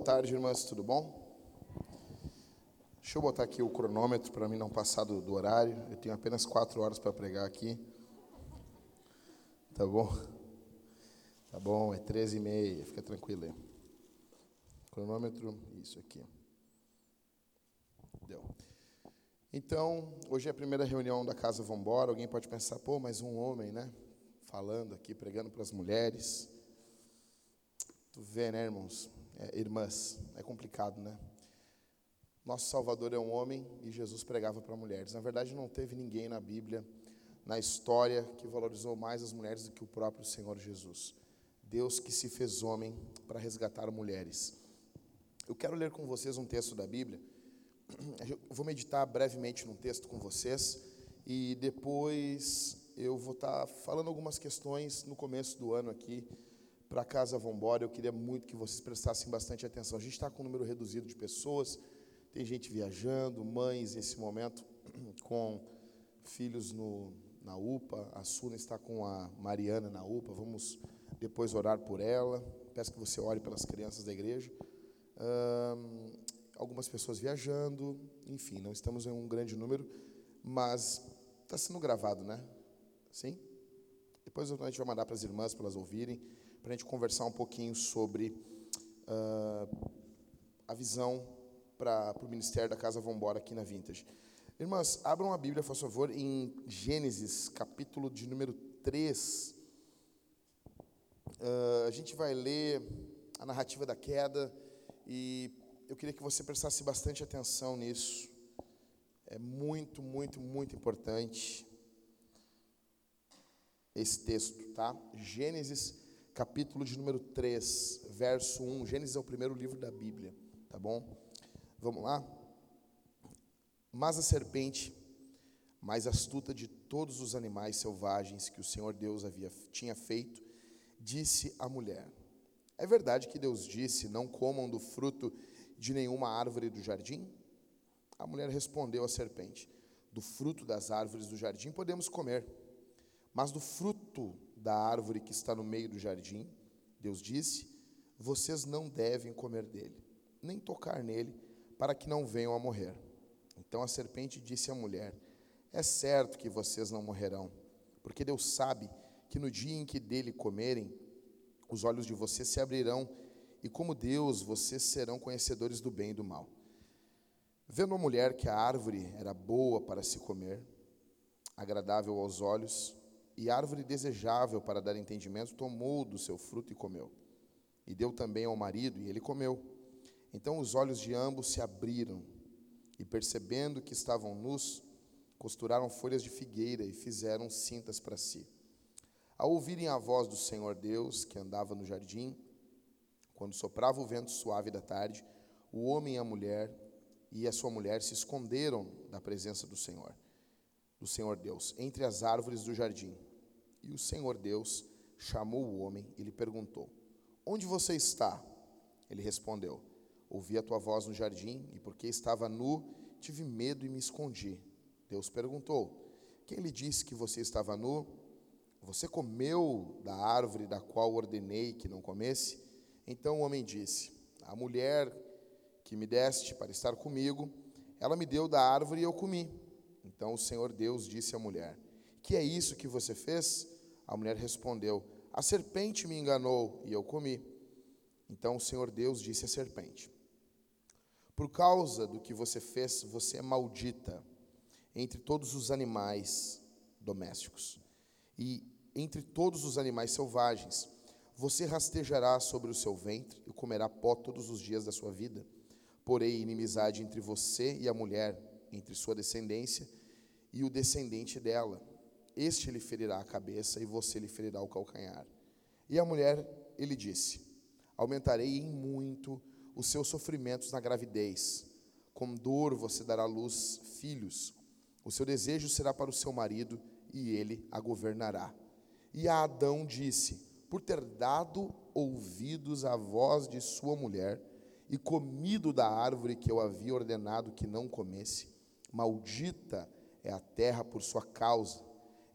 Boa tarde, irmãs, tudo bom? Deixa eu botar aqui o cronômetro para mim não passar do, do horário. Eu tenho apenas quatro horas para pregar aqui. Tá bom? Tá bom, é 13 e meia, fica tranquilo aí. Cronômetro, isso aqui. Deu. Então, hoje é a primeira reunião da Casa Vambora. Alguém pode pensar, pô, mas um homem, né? Falando aqui, pregando para as mulheres. Tu vê, né, irmãos? É, irmãs, é complicado, né? Nosso Salvador é um homem e Jesus pregava para mulheres. Na verdade, não teve ninguém na Bíblia, na história, que valorizou mais as mulheres do que o próprio Senhor Jesus. Deus que se fez homem para resgatar mulheres. Eu quero ler com vocês um texto da Bíblia. Eu vou meditar brevemente num texto com vocês e depois eu vou estar falando algumas questões no começo do ano aqui para casa Vambora. Eu queria muito que vocês prestassem bastante atenção. A gente está com um número reduzido de pessoas, tem gente viajando, mães nesse momento com filhos no, na UPA. A Suna está com a Mariana na UPA. Vamos depois orar por ela. Peço que você ore pelas crianças da igreja. algumas pessoas viajando, enfim, não estamos em um grande número, mas está sendo gravado, né? Sim? Depois a gente vai mandar para as irmãs para elas ouvirem, para a gente conversar um pouquinho sobre uh, a visão para o ministério da Casa Vambora aqui na Vintage. Irmãs, abram a Bíblia, por favor, em Gênesis, capítulo de número 3. Uh, a gente vai ler a narrativa da queda e eu queria que você prestasse bastante atenção nisso. É muito, muito, muito importante esse texto, tá? Gênesis, capítulo de número 3, verso 1. Gênesis é o primeiro livro da Bíblia, tá bom? Vamos lá? Mas a serpente, mais astuta de todos os animais selvagens que o Senhor Deus havia tinha feito, disse à mulher: É verdade que Deus disse: Não comam do fruto de nenhuma árvore do jardim? A mulher respondeu à serpente: Do fruto das árvores do jardim podemos comer, mas do fruto da árvore que está no meio do jardim, Deus disse: Vocês não devem comer dele, nem tocar nele, para que não venham a morrer. Então a serpente disse à mulher: É certo que vocês não morrerão, porque Deus sabe que no dia em que dele comerem, os olhos de vocês se abrirão, e como Deus, vocês serão conhecedores do bem e do mal. Vendo a mulher que a árvore era boa para se comer, agradável aos olhos, e árvore desejável para dar entendimento, tomou do seu fruto e comeu. E deu também ao marido, e ele comeu. Então os olhos de ambos se abriram, e percebendo que estavam nus, costuraram folhas de figueira e fizeram cintas para si. Ao ouvirem a voz do Senhor Deus, que andava no jardim, quando soprava o vento suave da tarde, o homem e a mulher e a sua mulher se esconderam da presença do Senhor, do Senhor Deus, entre as árvores do jardim. E o Senhor Deus chamou o homem e lhe perguntou: Onde você está? Ele respondeu: Ouvi a tua voz no jardim, e porque estava nu, tive medo e me escondi. Deus perguntou: Quem lhe disse que você estava nu? Você comeu da árvore da qual ordenei que não comesse? Então o homem disse: A mulher que me deste para estar comigo, ela me deu da árvore e eu comi. Então o Senhor Deus disse à mulher: Que é isso que você fez? A mulher respondeu: A serpente me enganou e eu comi. Então o Senhor Deus disse à serpente: por causa do que você fez, você é maldita entre todos os animais domésticos e entre todos os animais selvagens. Você rastejará sobre o seu ventre e comerá pó todos os dias da sua vida. Porém, inimizade entre você e a mulher, entre sua descendência e o descendente dela. Este lhe ferirá a cabeça e você lhe ferirá o calcanhar. E a mulher, ele disse: Aumentarei em muito os seus sofrimentos na gravidez. Com dor você dará à luz filhos. O seu desejo será para o seu marido e ele a governará. E a Adão disse: Por ter dado ouvidos à voz de sua mulher e comido da árvore que eu havia ordenado que não comesse, maldita é a terra por sua causa.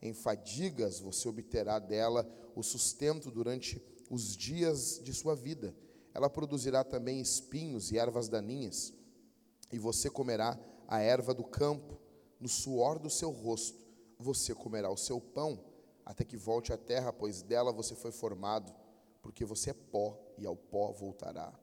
Em fadigas você obterá dela o sustento durante os dias de sua vida ela produzirá também espinhos e ervas daninhas, e você comerá a erva do campo, no suor do seu rosto, você comerá o seu pão, até que volte à terra, pois dela você foi formado, porque você é pó, e ao pó voltará.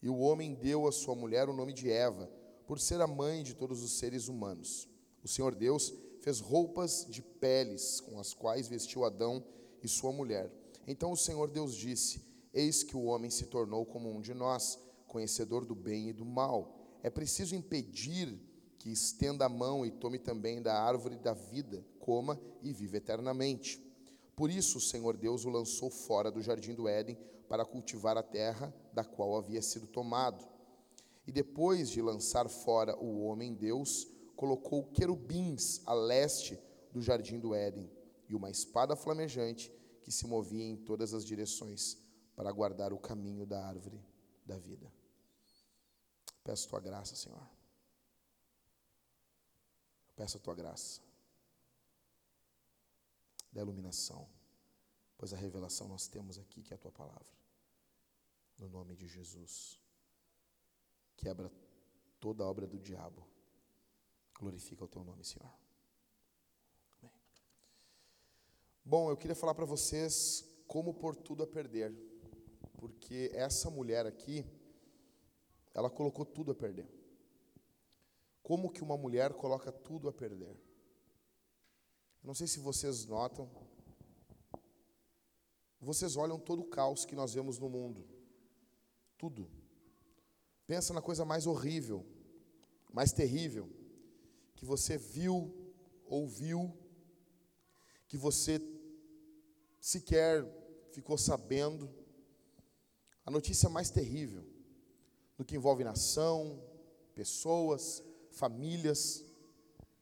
E o homem deu à sua mulher o nome de Eva, por ser a mãe de todos os seres humanos. O Senhor Deus fez roupas de peles com as quais vestiu Adão e sua mulher. Então o Senhor Deus disse: Eis que o homem se tornou como um de nós, conhecedor do bem e do mal. É preciso impedir que estenda a mão e tome também da árvore da vida, coma e viva eternamente. Por isso o Senhor Deus o lançou fora do jardim do Éden para cultivar a terra da qual havia sido tomado. E depois de lançar fora o homem, Deus colocou querubins a leste do jardim do Éden e uma espada flamejante que se movia em todas as direções para guardar o caminho da árvore da vida. Peço tua graça, Senhor. Peço a tua graça da iluminação, pois a revelação nós temos aqui, que é a tua palavra. No nome de Jesus. Quebra toda a obra do diabo. Glorifica o teu nome, Senhor. Amém. Bom, eu queria falar para vocês como pôr tudo a perder. Porque essa mulher aqui, ela colocou tudo a perder. Como que uma mulher coloca tudo a perder? Eu não sei se vocês notam. Vocês olham todo o caos que nós vemos no mundo. Tudo. Pensa na coisa mais horrível, mais terrível, que você viu, ouviu, que você sequer ficou sabendo. A notícia mais terrível, no que envolve nação, pessoas, famílias.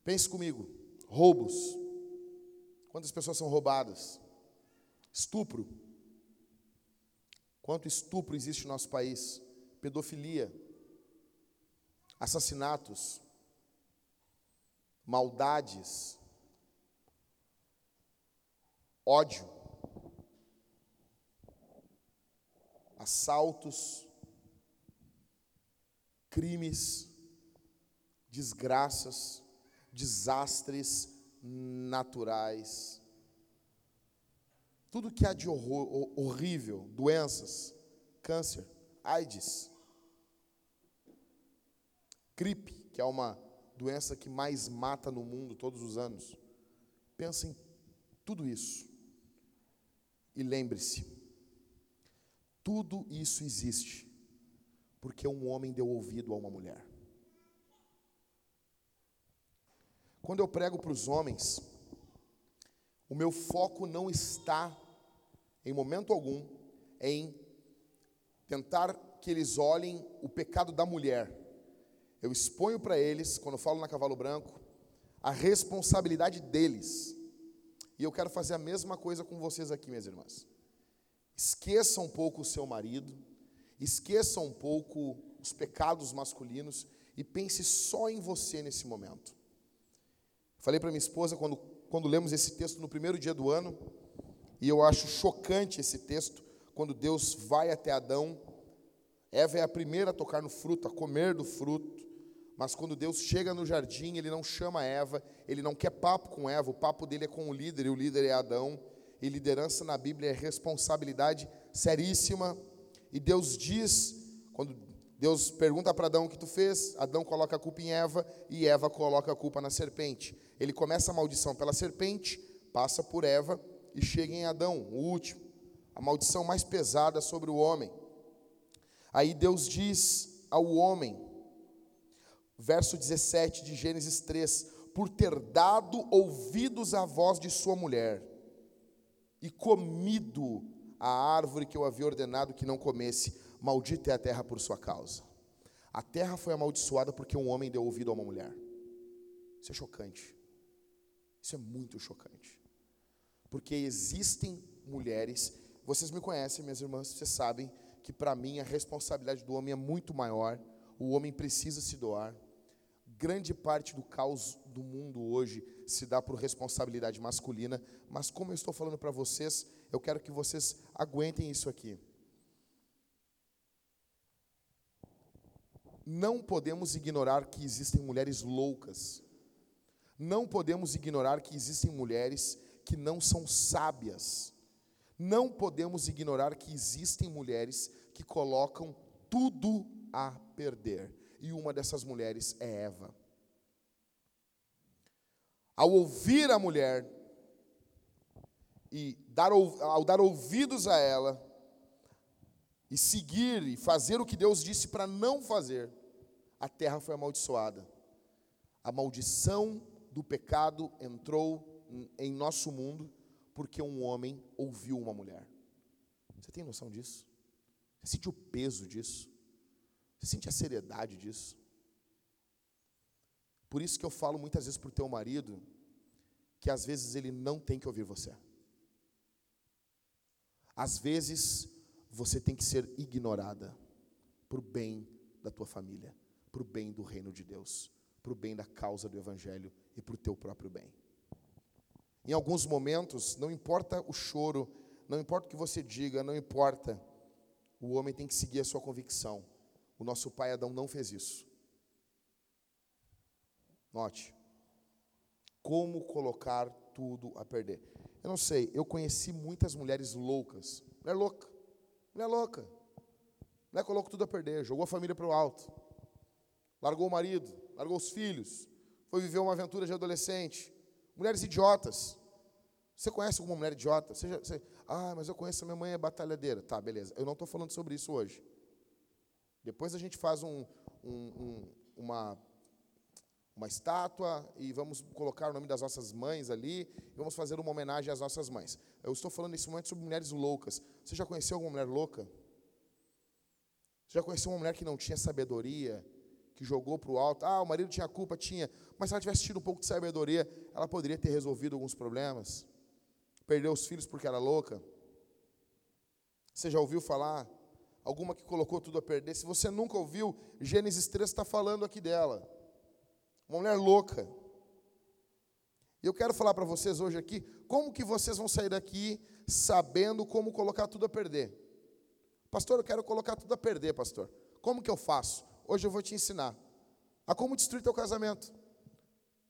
Pense comigo: roubos. Quantas pessoas são roubadas? Estupro. Quanto estupro existe no nosso país? pedofilia, assassinatos, maldades, ódio, assaltos, crimes, desgraças, desastres naturais. Tudo que há de horror, horrível, doenças, câncer, AIDS, Gripe, que é uma doença que mais mata no mundo todos os anos. Pensa em tudo isso. E lembre-se, tudo isso existe porque um homem deu ouvido a uma mulher. Quando eu prego para os homens, o meu foco não está, em momento algum, em tentar que eles olhem o pecado da mulher eu exponho para eles, quando eu falo na Cavalo Branco, a responsabilidade deles. E eu quero fazer a mesma coisa com vocês aqui, minhas irmãs. Esqueça um pouco o seu marido, esqueça um pouco os pecados masculinos e pense só em você nesse momento. Falei para minha esposa quando, quando lemos esse texto no primeiro dia do ano, e eu acho chocante esse texto, quando Deus vai até Adão. Eva é a primeira a tocar no fruto, a comer do fruto. Mas quando Deus chega no jardim, ele não chama Eva, ele não quer papo com Eva, o papo dele é com o líder, e o líder é Adão. E liderança na Bíblia é responsabilidade seríssima. E Deus diz, quando Deus pergunta para Adão o que tu fez, Adão coloca a culpa em Eva e Eva coloca a culpa na serpente. Ele começa a maldição pela serpente, passa por Eva e chega em Adão, o último. A maldição mais pesada sobre o homem. Aí Deus diz ao homem, verso 17 de Gênesis 3: Por ter dado ouvidos à voz de sua mulher e comido a árvore que eu havia ordenado que não comesse, maldita é a terra por sua causa. A terra foi amaldiçoada porque um homem deu ouvido a uma mulher. Isso é chocante. Isso é muito chocante. Porque existem mulheres, vocês me conhecem, minhas irmãs, vocês sabem que para mim a responsabilidade do homem é muito maior. O homem precisa se doar grande parte do caos do mundo hoje se dá por responsabilidade masculina, mas como eu estou falando para vocês, eu quero que vocês aguentem isso aqui. Não podemos ignorar que existem mulheres loucas. Não podemos ignorar que existem mulheres que não são sábias. Não podemos ignorar que existem mulheres que colocam tudo a perder. E uma dessas mulheres é Eva. Ao ouvir a mulher e dar, ao dar ouvidos a ela, e seguir e fazer o que Deus disse para não fazer, a terra foi amaldiçoada. A maldição do pecado entrou em nosso mundo porque um homem ouviu uma mulher. Você tem noção disso? Você sente o peso disso? Você sente a seriedade disso? Por isso que eu falo muitas vezes para o teu marido que às vezes ele não tem que ouvir você. Às vezes você tem que ser ignorada para o bem da tua família, para o bem do reino de Deus, para o bem da causa do Evangelho e para o teu próprio bem. Em alguns momentos, não importa o choro, não importa o que você diga, não importa, o homem tem que seguir a sua convicção. O nosso pai Adão não fez isso. Note, como colocar tudo a perder. Eu não sei, eu conheci muitas mulheres loucas, mulher louca, mulher louca, mulher colocou tudo a perder, jogou a família para o alto, largou o marido, largou os filhos, foi viver uma aventura de adolescente, mulheres idiotas. Você conhece alguma mulher idiota? Você já, você, ah, mas eu conheço minha mãe é batalhadeira. Tá, beleza. Eu não estou falando sobre isso hoje. Depois a gente faz um, um, um, uma, uma estátua e vamos colocar o nome das nossas mães ali e vamos fazer uma homenagem às nossas mães. Eu estou falando nesse momento sobre mulheres loucas. Você já conheceu alguma mulher louca? Você já conheceu uma mulher que não tinha sabedoria, que jogou para o alto? Ah, o marido tinha culpa, tinha. Mas se ela tivesse tido um pouco de sabedoria, ela poderia ter resolvido alguns problemas. Perdeu os filhos porque era louca. Você já ouviu falar? Alguma que colocou tudo a perder? Se você nunca ouviu, Gênesis 3 está falando aqui dela. Uma mulher louca. E eu quero falar para vocês hoje aqui, como que vocês vão sair daqui sabendo como colocar tudo a perder. Pastor, eu quero colocar tudo a perder, pastor. Como que eu faço? Hoje eu vou te ensinar a como destruir teu casamento,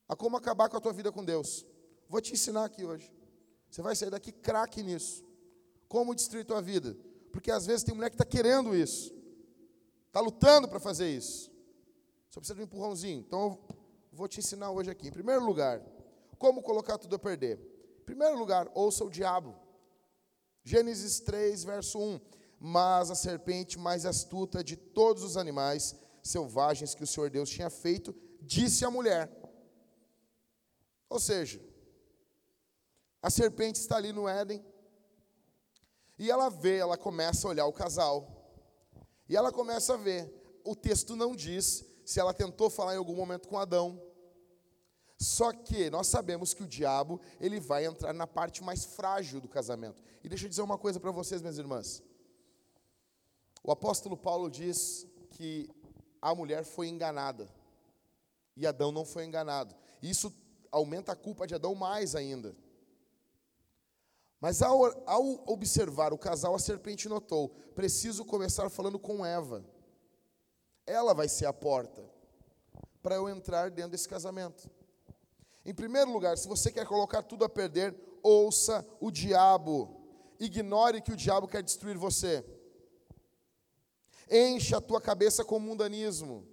a como acabar com a tua vida com Deus. Vou te ensinar aqui hoje. Você vai sair daqui craque nisso. Como destruir tua vida? Porque às vezes tem mulher que está querendo isso, está lutando para fazer isso. Só precisa de um empurrãozinho. Então eu vou te ensinar hoje aqui. Em primeiro lugar, como colocar tudo a perder. Em primeiro lugar, ouça o diabo. Gênesis 3, verso 1. Mas a serpente mais astuta de todos os animais selvagens que o Senhor Deus tinha feito, disse à mulher. Ou seja, a serpente está ali no Éden. E ela vê, ela começa a olhar o casal. E ela começa a ver. O texto não diz se ela tentou falar em algum momento com Adão. Só que nós sabemos que o diabo, ele vai entrar na parte mais frágil do casamento. E deixa eu dizer uma coisa para vocês, minhas irmãs. O apóstolo Paulo diz que a mulher foi enganada. E Adão não foi enganado. Isso aumenta a culpa de Adão mais ainda. Mas ao, ao observar o casal, a serpente notou: preciso começar falando com Eva. Ela vai ser a porta para eu entrar dentro desse casamento. Em primeiro lugar, se você quer colocar tudo a perder, ouça o diabo. Ignore que o diabo quer destruir você. Encha a tua cabeça com mundanismo.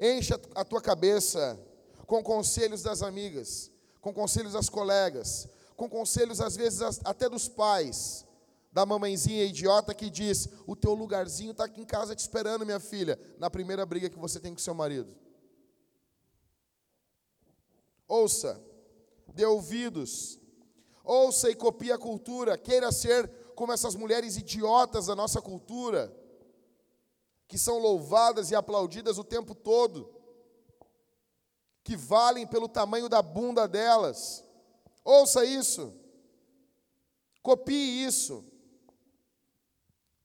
Encha a tua cabeça com conselhos das amigas, com conselhos das colegas, com conselhos às vezes até dos pais, da mamãezinha idiota que diz: "O teu lugarzinho está aqui em casa te esperando, minha filha", na primeira briga que você tem com seu marido. Ouça, dê ouvidos. Ouça e copie a cultura, queira ser como essas mulheres idiotas da nossa cultura, que são louvadas e aplaudidas o tempo todo, que valem pelo tamanho da bunda delas Ouça isso. Copie isso.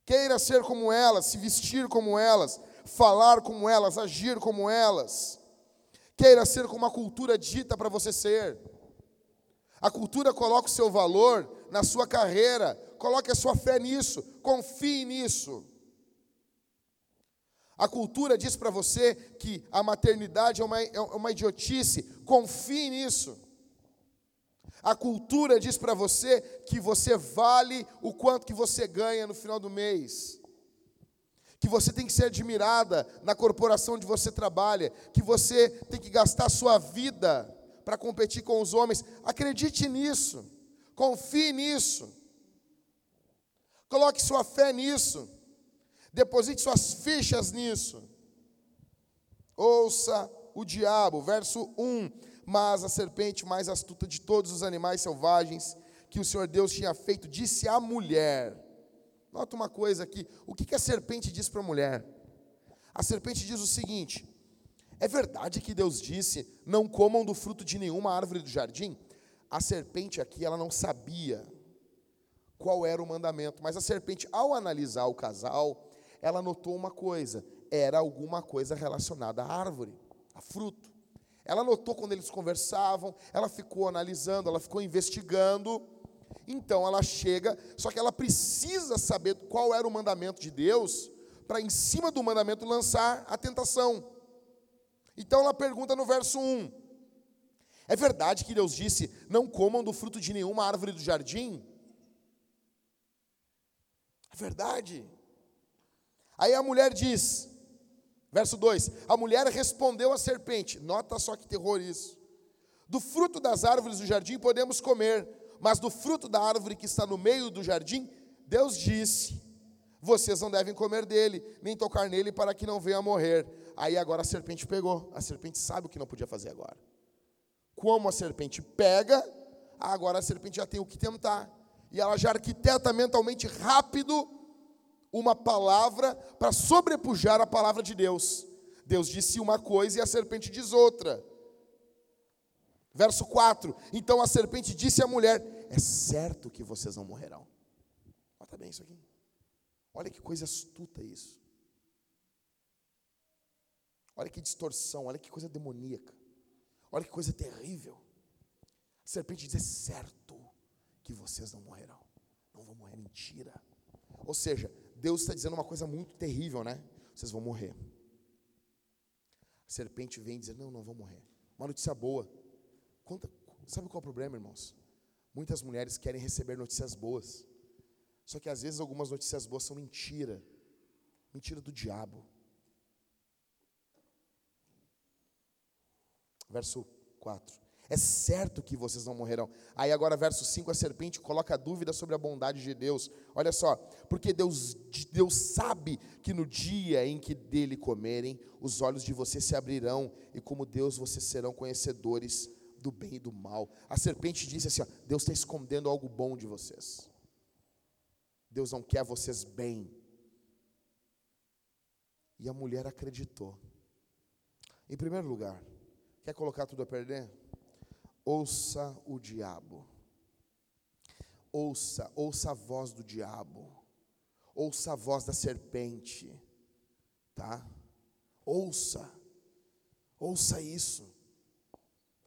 Queira ser como elas, se vestir como elas, falar como elas, agir como elas. Queira ser como a cultura dita para você ser. A cultura coloca o seu valor na sua carreira, coloque a sua fé nisso, confie nisso. A cultura diz para você que a maternidade é uma, é uma idiotice, confie nisso. A cultura diz para você que você vale o quanto que você ganha no final do mês. Que você tem que ser admirada na corporação onde você trabalha, que você tem que gastar sua vida para competir com os homens. Acredite nisso. Confie nisso. Coloque sua fé nisso. Deposite suas fichas nisso. Ouça o diabo, verso 1 mas a serpente mais astuta de todos os animais selvagens que o Senhor Deus tinha feito, disse à mulher. Nota uma coisa aqui: o que a serpente diz para a mulher? A serpente diz o seguinte: é verdade que Deus disse: não comam do fruto de nenhuma árvore do jardim? A serpente aqui, ela não sabia qual era o mandamento, mas a serpente, ao analisar o casal, ela notou uma coisa: era alguma coisa relacionada à árvore, a fruto. Ela notou quando eles conversavam, ela ficou analisando, ela ficou investigando. Então ela chega, só que ela precisa saber qual era o mandamento de Deus, para em cima do mandamento lançar a tentação. Então ela pergunta no verso 1: É verdade que Deus disse: Não comam do fruto de nenhuma árvore do jardim? É verdade. Aí a mulher diz: Verso 2: A mulher respondeu à serpente, nota só que terror isso. Do fruto das árvores do jardim podemos comer, mas do fruto da árvore que está no meio do jardim, Deus disse: Vocês não devem comer dele, nem tocar nele para que não venha morrer. Aí agora a serpente pegou, a serpente sabe o que não podia fazer agora. Como a serpente pega, agora a serpente já tem o que tentar. E ela já arquiteta mentalmente rápido uma palavra para sobrepujar a palavra de Deus. Deus disse uma coisa e a serpente diz outra. Verso 4: Então a serpente disse à mulher: É certo que vocês não morrerão. Olha bem isso aqui. Olha que coisa astuta isso. Olha que distorção, olha que coisa demoníaca. Olha que coisa terrível. A serpente diz: É certo que vocês não morrerão. Não vão morrer, mentira. Ou seja, Deus está dizendo uma coisa muito terrível, né? Vocês vão morrer. A serpente vem dizer: Não, não vão morrer. Uma notícia boa. Sabe qual é o problema, irmãos? Muitas mulheres querem receber notícias boas. Só que às vezes algumas notícias boas são mentira. Mentira do diabo. Verso 4. É certo que vocês não morrerão. Aí agora, verso 5, a serpente coloca dúvida sobre a bondade de Deus. Olha só, porque Deus, Deus sabe que no dia em que dele comerem, os olhos de vocês se abrirão, e como Deus vocês serão conhecedores do bem e do mal. A serpente disse assim: ó, Deus está escondendo algo bom de vocês. Deus não quer vocês bem. E a mulher acreditou. Em primeiro lugar, quer colocar tudo a perder? Ouça o diabo. Ouça, ouça a voz do diabo. Ouça a voz da serpente. Tá? Ouça. Ouça isso.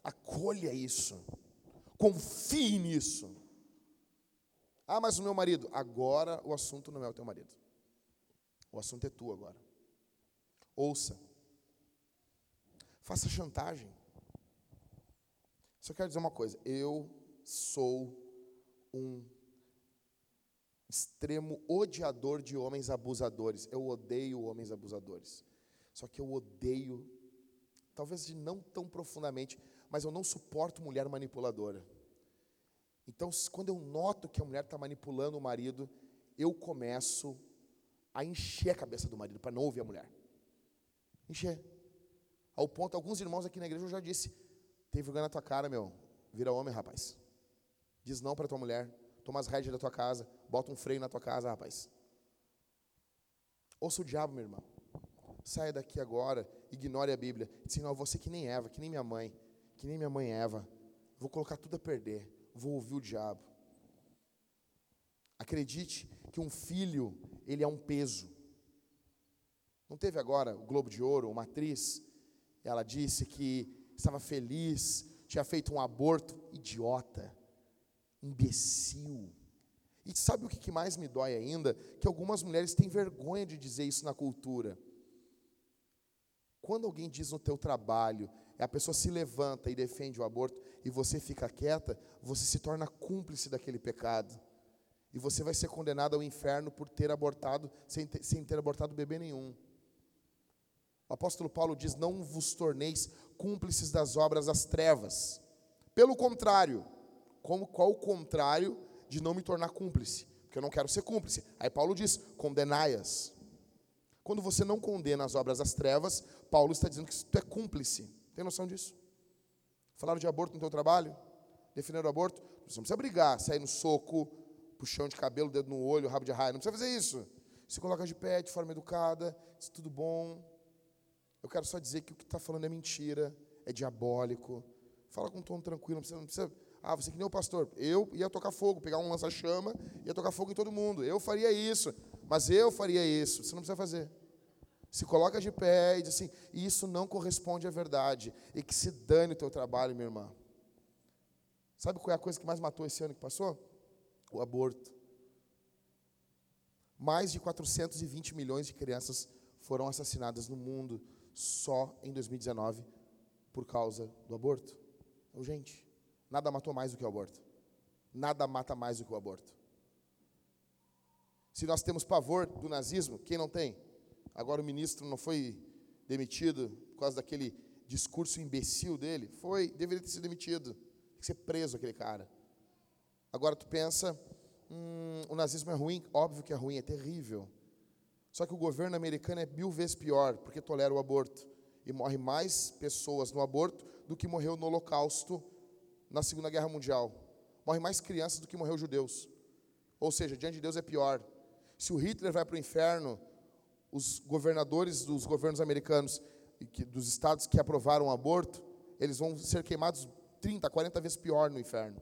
Acolha isso. Confie nisso. Ah, mas o meu marido. Agora o assunto não é o teu marido. O assunto é tu agora. Ouça. Faça chantagem. Só quero dizer uma coisa: eu sou um extremo odiador de homens abusadores. Eu odeio homens abusadores. Só que eu odeio, talvez de não tão profundamente, mas eu não suporto mulher manipuladora. Então, quando eu noto que a mulher está manipulando o marido, eu começo a encher a cabeça do marido para não ouvir a mulher. Encher. Ao ponto, alguns irmãos aqui na igreja eu já disse: tem vergonha na tua cara, meu. Vira homem, rapaz. Diz não para tua mulher. Toma as rédeas da tua casa. Bota um freio na tua casa, rapaz. Ouça o diabo, meu irmão. Saia daqui agora. Ignore a Bíblia. Diz, não, você que nem Eva, que nem minha mãe. Que nem minha mãe Eva. Vou colocar tudo a perder. Vou ouvir o diabo. Acredite que um filho, ele é um peso. Não teve agora o Globo de Ouro, uma atriz, ela disse que estava feliz, tinha feito um aborto, idiota, imbecil. E sabe o que mais me dói ainda? Que algumas mulheres têm vergonha de dizer isso na cultura. Quando alguém diz no teu trabalho, a pessoa se levanta e defende o aborto e você fica quieta, você se torna cúmplice daquele pecado. E você vai ser condenado ao inferno por ter abortado, sem ter, sem ter abortado bebê nenhum. O apóstolo Paulo diz: Não vos torneis cúmplices das obras das trevas. Pelo contrário, como, qual o contrário de não me tornar cúmplice? Porque eu não quero ser cúmplice. Aí Paulo diz: condenai-as. Quando você não condena as obras das trevas, Paulo está dizendo que tu é cúmplice. Tem noção disso? Falaram de aborto no teu trabalho? Definiram o aborto? Não precisa brigar, sair no soco, puxão de cabelo, dedo no olho, rabo de raio. Não precisa fazer isso. Se coloca de pé, de forma educada, diz tudo bom. Eu quero só dizer que o que está falando é mentira, é diabólico. Fala com um tom tranquilo, não precisa, não precisa. Ah, você que nem o pastor. Eu ia tocar fogo, pegar um lança-chama, ia tocar fogo em todo mundo. Eu faria isso, mas eu faria isso. Você não precisa fazer. Se coloca de pé e diz assim: Isso não corresponde à verdade. E que se dane o teu trabalho, minha irmã. Sabe qual é a coisa que mais matou esse ano que passou? O aborto. Mais de 420 milhões de crianças foram assassinadas no mundo só em 2019 por causa do aborto. Então, gente, nada matou mais do que o aborto. Nada mata mais do que o aborto. Se nós temos pavor do nazismo, quem não tem? Agora o ministro não foi demitido por causa daquele discurso imbecil dele? Foi, deveria ter sido demitido. Tem que ser preso aquele cara. Agora tu pensa, hum, o nazismo é ruim? Óbvio que é ruim, é terrível. Só que o governo americano é mil vezes pior, porque tolera o aborto. E morre mais pessoas no aborto do que morreu no Holocausto na Segunda Guerra Mundial. Morre mais crianças do que morreu judeus. Ou seja, diante de Deus é pior. Se o Hitler vai para o inferno, os governadores dos governos americanos, dos estados que aprovaram o aborto, eles vão ser queimados 30, 40 vezes pior no inferno.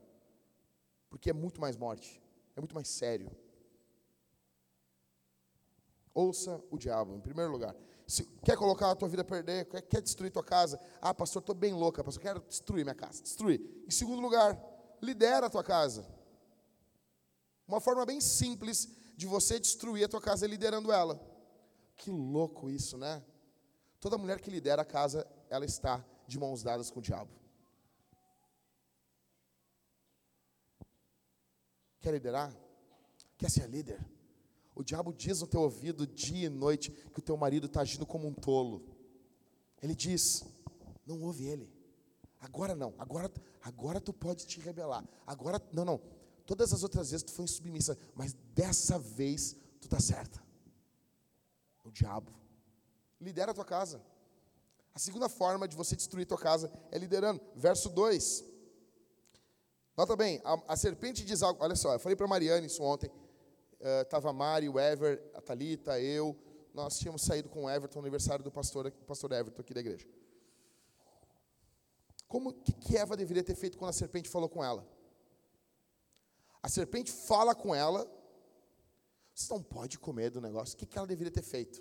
Porque é muito mais morte, é muito mais sério. Ouça o diabo, em primeiro lugar. Se quer colocar a tua vida a perder, quer, quer destruir tua casa. Ah, pastor, estou bem louca, pastor, quero destruir minha casa. Destruir. Em segundo lugar, lidera a tua casa. Uma forma bem simples de você destruir a tua casa é liderando ela. Que louco isso, né? Toda mulher que lidera a casa, ela está de mãos dadas com o diabo. Quer liderar? Quer ser líder? O diabo diz no teu ouvido dia e noite que o teu marido está agindo como um tolo. Ele diz: não ouve ele. Agora não, agora, agora tu pode te rebelar. Agora, não, não. Todas as outras vezes tu foi insubmissa, mas dessa vez tu está certa. O diabo. Lidera a tua casa. A segunda forma de você destruir tua casa é liderando. Verso 2. Nota bem, a, a serpente diz algo. Olha só, eu falei para Mariane isso ontem estava uh, a Mari, o Ever, a Thalita, eu. Nós tínhamos saído com o Everton no aniversário do pastor, pastor Everton aqui da igreja. Como que, que Eva deveria ter feito quando a serpente falou com ela? A serpente fala com ela. Você não pode comer do negócio. O que, que ela deveria ter feito?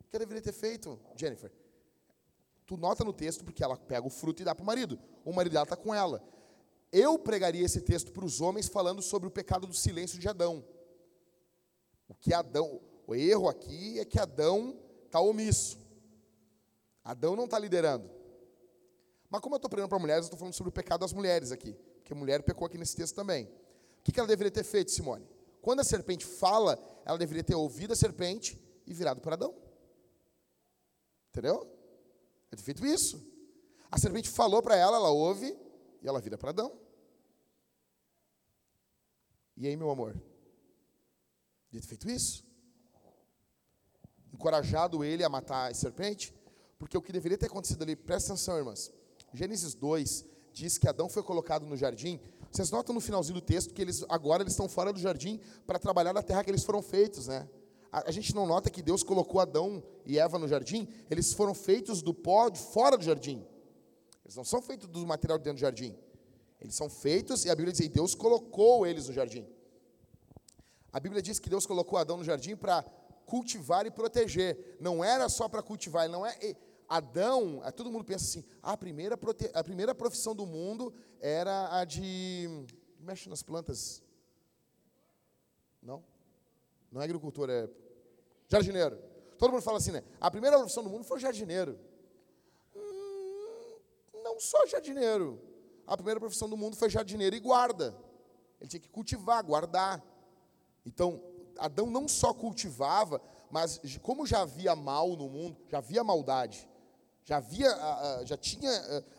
O que ela deveria ter feito, Jennifer? Tu nota no texto porque ela pega o fruto e dá para o marido. O marido dela está com ela. Eu pregaria esse texto para os homens falando sobre o pecado do silêncio de Adão. O que Adão, o erro aqui é que Adão está omisso. Adão não está liderando. Mas como eu estou pregando para mulheres, eu estou falando sobre o pecado das mulheres aqui. Porque a mulher pecou aqui nesse texto também. O que, que ela deveria ter feito, Simone? Quando a serpente fala, ela deveria ter ouvido a serpente e virado para Adão. Entendeu? Ela ter feito isso. A serpente falou para ela, ela ouve e ela vira para Adão. E aí, meu amor? Devia ter feito isso. Encorajado ele a matar a serpente, porque o que deveria ter acontecido ali, presta atenção, irmãs. Gênesis 2 diz que Adão foi colocado no jardim. Vocês notam no finalzinho do texto que eles agora eles estão fora do jardim para trabalhar na terra que eles foram feitos, né? A, a, gente não nota que Deus colocou Adão e Eva no jardim, eles foram feitos do pó de fora do jardim. Eles não são feitos do material de dentro do jardim. Eles são feitos, e a Bíblia diz que Deus colocou eles no jardim. A Bíblia diz que Deus colocou Adão no jardim para cultivar e proteger. Não era só para cultivar, não é. Adão, é, todo mundo pensa assim, a primeira, a primeira profissão do mundo era a de. Mexe nas plantas. Não? Não é agricultor, é jardineiro. Todo mundo fala assim, né? A primeira profissão do mundo foi jardineiro. não só jardineiro. A primeira profissão do mundo foi jardineiro e guarda. Ele tinha que cultivar, guardar. Então, Adão não só cultivava, mas como já havia mal no mundo, já havia maldade, já havia, já tinha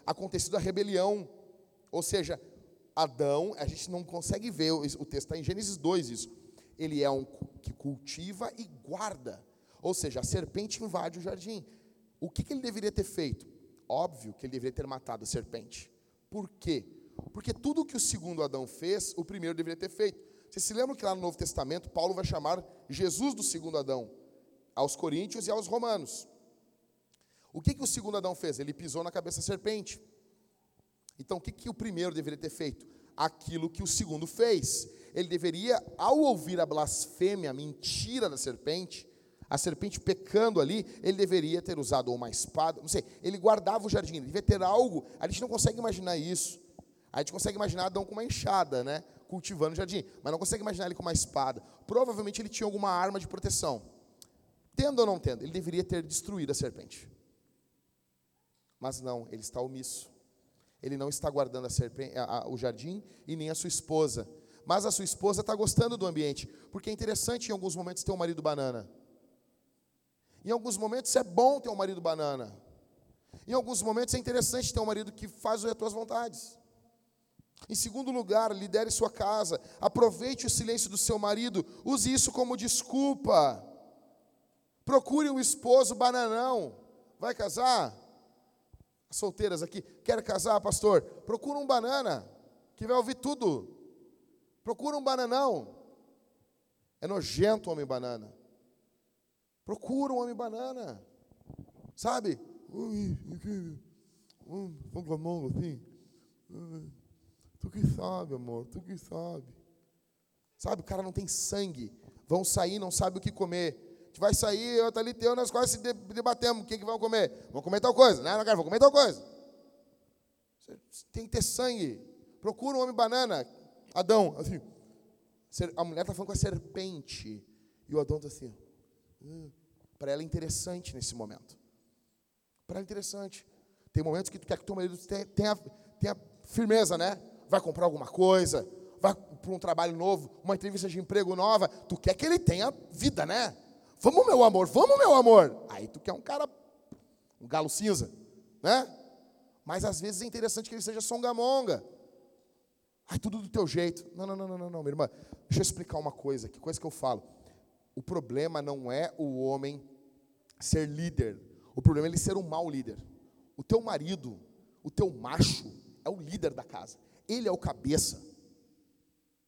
acontecido a rebelião. Ou seja, Adão, a gente não consegue ver, o texto está em Gênesis 2 isso. Ele é um que cultiva e guarda. Ou seja, a serpente invade o jardim. O que, que ele deveria ter feito? Óbvio que ele deveria ter matado a serpente. Por quê? Porque tudo que o segundo Adão fez, o primeiro deveria ter feito. Vocês se lembram que lá no Novo Testamento, Paulo vai chamar Jesus do segundo Adão, aos coríntios e aos romanos. O que, que o segundo Adão fez? Ele pisou na cabeça da serpente. Então, o que, que o primeiro deveria ter feito? Aquilo que o segundo fez. Ele deveria, ao ouvir a blasfêmia, a mentira da serpente, a serpente pecando ali, ele deveria ter usado uma espada, não sei, ele guardava o jardim, ele devia ter algo, a gente não consegue imaginar isso. A gente consegue imaginar Adão com uma enxada, né, cultivando o jardim, mas não consegue imaginar ele com uma espada. Provavelmente ele tinha alguma arma de proteção. Tendo ou não tendo, ele deveria ter destruído a serpente. Mas não, ele está omisso. Ele não está guardando a serpente, a, a, o jardim e nem a sua esposa. Mas a sua esposa está gostando do ambiente, porque é interessante em alguns momentos ter um marido banana. Em alguns momentos é bom ter um marido banana. Em alguns momentos é interessante ter um marido que faz as tuas vontades. Em segundo lugar, lidere sua casa. Aproveite o silêncio do seu marido. Use isso como desculpa. Procure um esposo bananão. Vai casar? Solteiras aqui, quer casar, pastor? Procura um banana que vai ouvir tudo. Procura um bananão. É nojento o homem banana. Procura um homem banana. Sabe? Vamos com a mão assim. Tu que sabe, amor, tu que sabe. Sabe, o cara não tem sangue. Vão sair, não sabe o que comer. Gente vai sair, eu ali teu, nós quase se debatemos. O que, que vão comer? Vão comer tal coisa. Não, não quero, vou comer tal coisa. Você tem que ter sangue. Procura um homem banana. Adão, assim. A mulher está falando com a serpente. E o Adão está assim. Hum, para ela é interessante nesse momento. Para ela é interessante. Tem momentos que tu quer que teu marido tenha, tenha firmeza, né? Vai comprar alguma coisa, vai para um trabalho novo, uma entrevista de emprego nova. Tu quer que ele tenha vida, né? Vamos, meu amor, vamos, meu amor. Aí tu quer um cara, um galo cinza, né? Mas às vezes é interessante que ele seja songamonga. Ai, tudo do teu jeito. Não, não, não, não, não, minha irmã. Deixa eu explicar uma coisa, que coisa que eu falo. O problema não é o homem ser líder. O problema é ele ser um mau líder. O teu marido, o teu macho, é o líder da casa. Ele é o cabeça.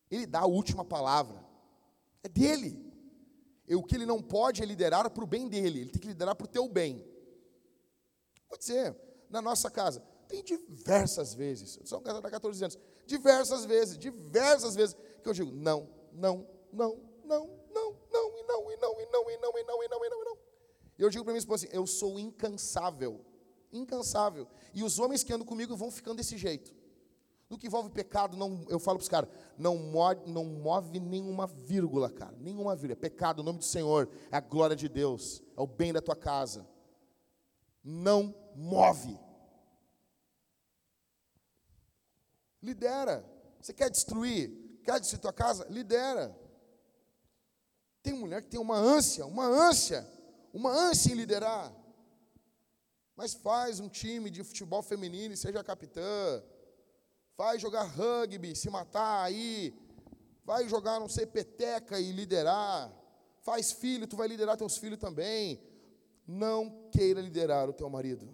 Ele dá a última palavra. É dele. E o que ele não pode é liderar para o bem dele. Ele tem que liderar para o teu bem. Vou dizer, na nossa casa, tem diversas vezes, eu sou um casado há 14 anos, diversas vezes, diversas vezes, que eu digo, não, não, não, não, não, e não, e não, e não, e não, e não, e não, e não. E eu digo para minha esposa assim: eu sou incansável, incansável. E os homens que andam comigo vão ficando desse jeito. No que envolve pecado, não, eu falo para os caras, não move, não move nenhuma vírgula, cara, nenhuma vírgula. É pecado, o nome do Senhor, é a glória de Deus, é o bem da tua casa. Não move. Lidera. Você quer destruir? Quer destruir tua casa? Lidera. Tem mulher que tem uma ânsia, uma ânsia, uma ânsia em liderar. Mas faz um time de futebol feminino e seja capitã. Vai jogar rugby, se matar aí. Vai jogar, não sei, peteca e liderar. Faz filho, tu vai liderar teus filhos também. Não queira liderar o teu marido.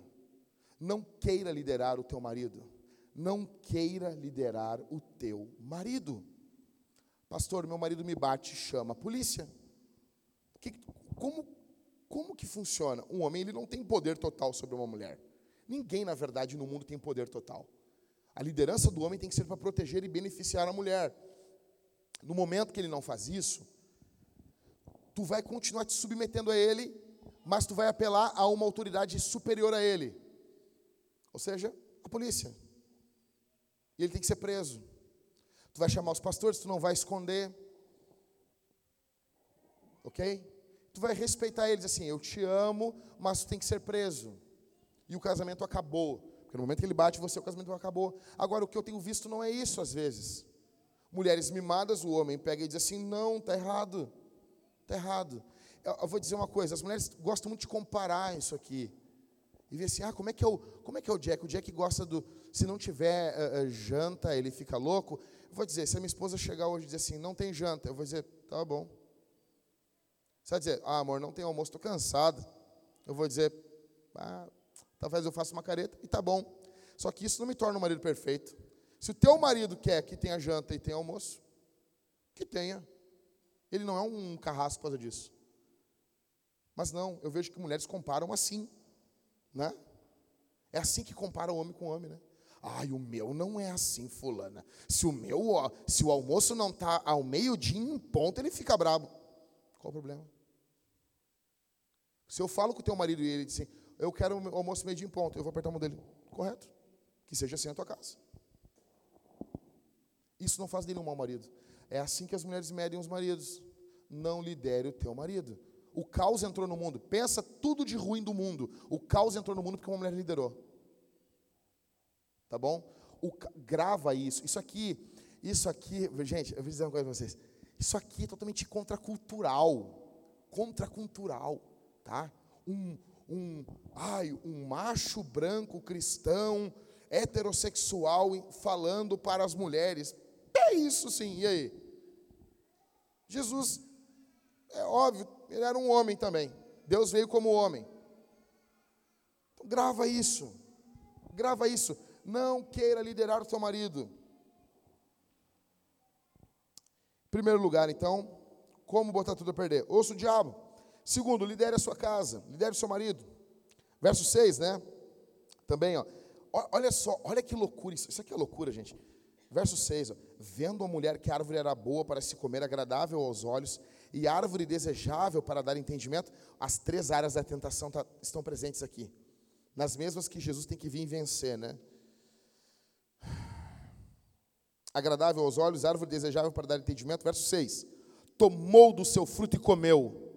Não queira liderar o teu marido. Não queira liderar o teu marido. Pastor, meu marido me bate, chama a polícia. Que, como, como que funciona? Um homem ele não tem poder total sobre uma mulher. Ninguém, na verdade, no mundo tem poder total. A liderança do homem tem que ser para proteger e beneficiar a mulher. No momento que ele não faz isso, tu vai continuar te submetendo a ele, mas tu vai apelar a uma autoridade superior a ele. Ou seja, a polícia. E ele tem que ser preso. Tu vai chamar os pastores, tu não vai esconder ok? Tu vai respeitar eles assim, eu te amo, mas tu tem que ser preso. E o casamento acabou. Porque no momento que ele bate você, o casamento acabou. Agora, o que eu tenho visto não é isso às vezes. Mulheres mimadas, o homem pega e diz assim: não, tá errado. Tá errado. Eu, eu vou dizer uma coisa: as mulheres gostam muito de comparar isso aqui. E ver assim: ah, como é que é o, como é, que é o Jack? O Jack gosta do. Se não tiver uh, uh, janta, ele fica louco. Eu vou dizer: se a minha esposa chegar hoje e dizer assim: não tem janta, eu vou dizer: tá bom. Você vai dizer: ah, amor, não tem almoço, estou cansado. Eu vou dizer: ah, Talvez eu faça uma careta e tá bom. Só que isso não me torna um marido perfeito. Se o teu marido quer que tenha janta e tenha almoço, que tenha. Ele não é um carrasco por causa disso. Mas não, eu vejo que mulheres comparam assim, né? É assim que compara o homem com o homem, né? Ai, o meu não é assim, fulana. Se o meu, se o almoço não está ao meio-dia em ponto, ele fica brabo. Qual o problema? Se eu falo com o teu marido e ele diz assim, eu quero o almoço meio dia em ponto, eu vou apertar a mão dele. Correto. Que seja assim a tua casa. Isso não faz dele um mau marido. É assim que as mulheres medem os maridos. Não lidere o teu marido. O caos entrou no mundo. Pensa tudo de ruim do mundo. O caos entrou no mundo porque uma mulher liderou. Tá bom? O, grava isso. Isso aqui, isso aqui, gente, eu vou dizer uma coisa para vocês. Isso aqui é totalmente contracultural. Contracultural, tá? Um, um, ai, um macho branco cristão, heterossexual, falando para as mulheres. É isso sim, e aí? Jesus, é óbvio, ele era um homem também. Deus veio como homem. Então, grava isso. Grava isso. Não queira liderar o seu marido. Em primeiro lugar, então, como botar tudo a perder? Ouça o diabo. Segundo, lidere a sua casa, lidere o seu marido. Verso 6, né? Também, ó. Olha só, olha que loucura isso. Isso aqui é loucura, gente. Verso 6, ó. Vendo a mulher que a árvore era boa para se comer, agradável aos olhos, e árvore desejável para dar entendimento, as três áreas da tentação tá, estão presentes aqui. Nas mesmas que Jesus tem que vir vencer, né? Agradável aos olhos, árvore desejável para dar entendimento. Verso 6. Tomou do seu fruto e comeu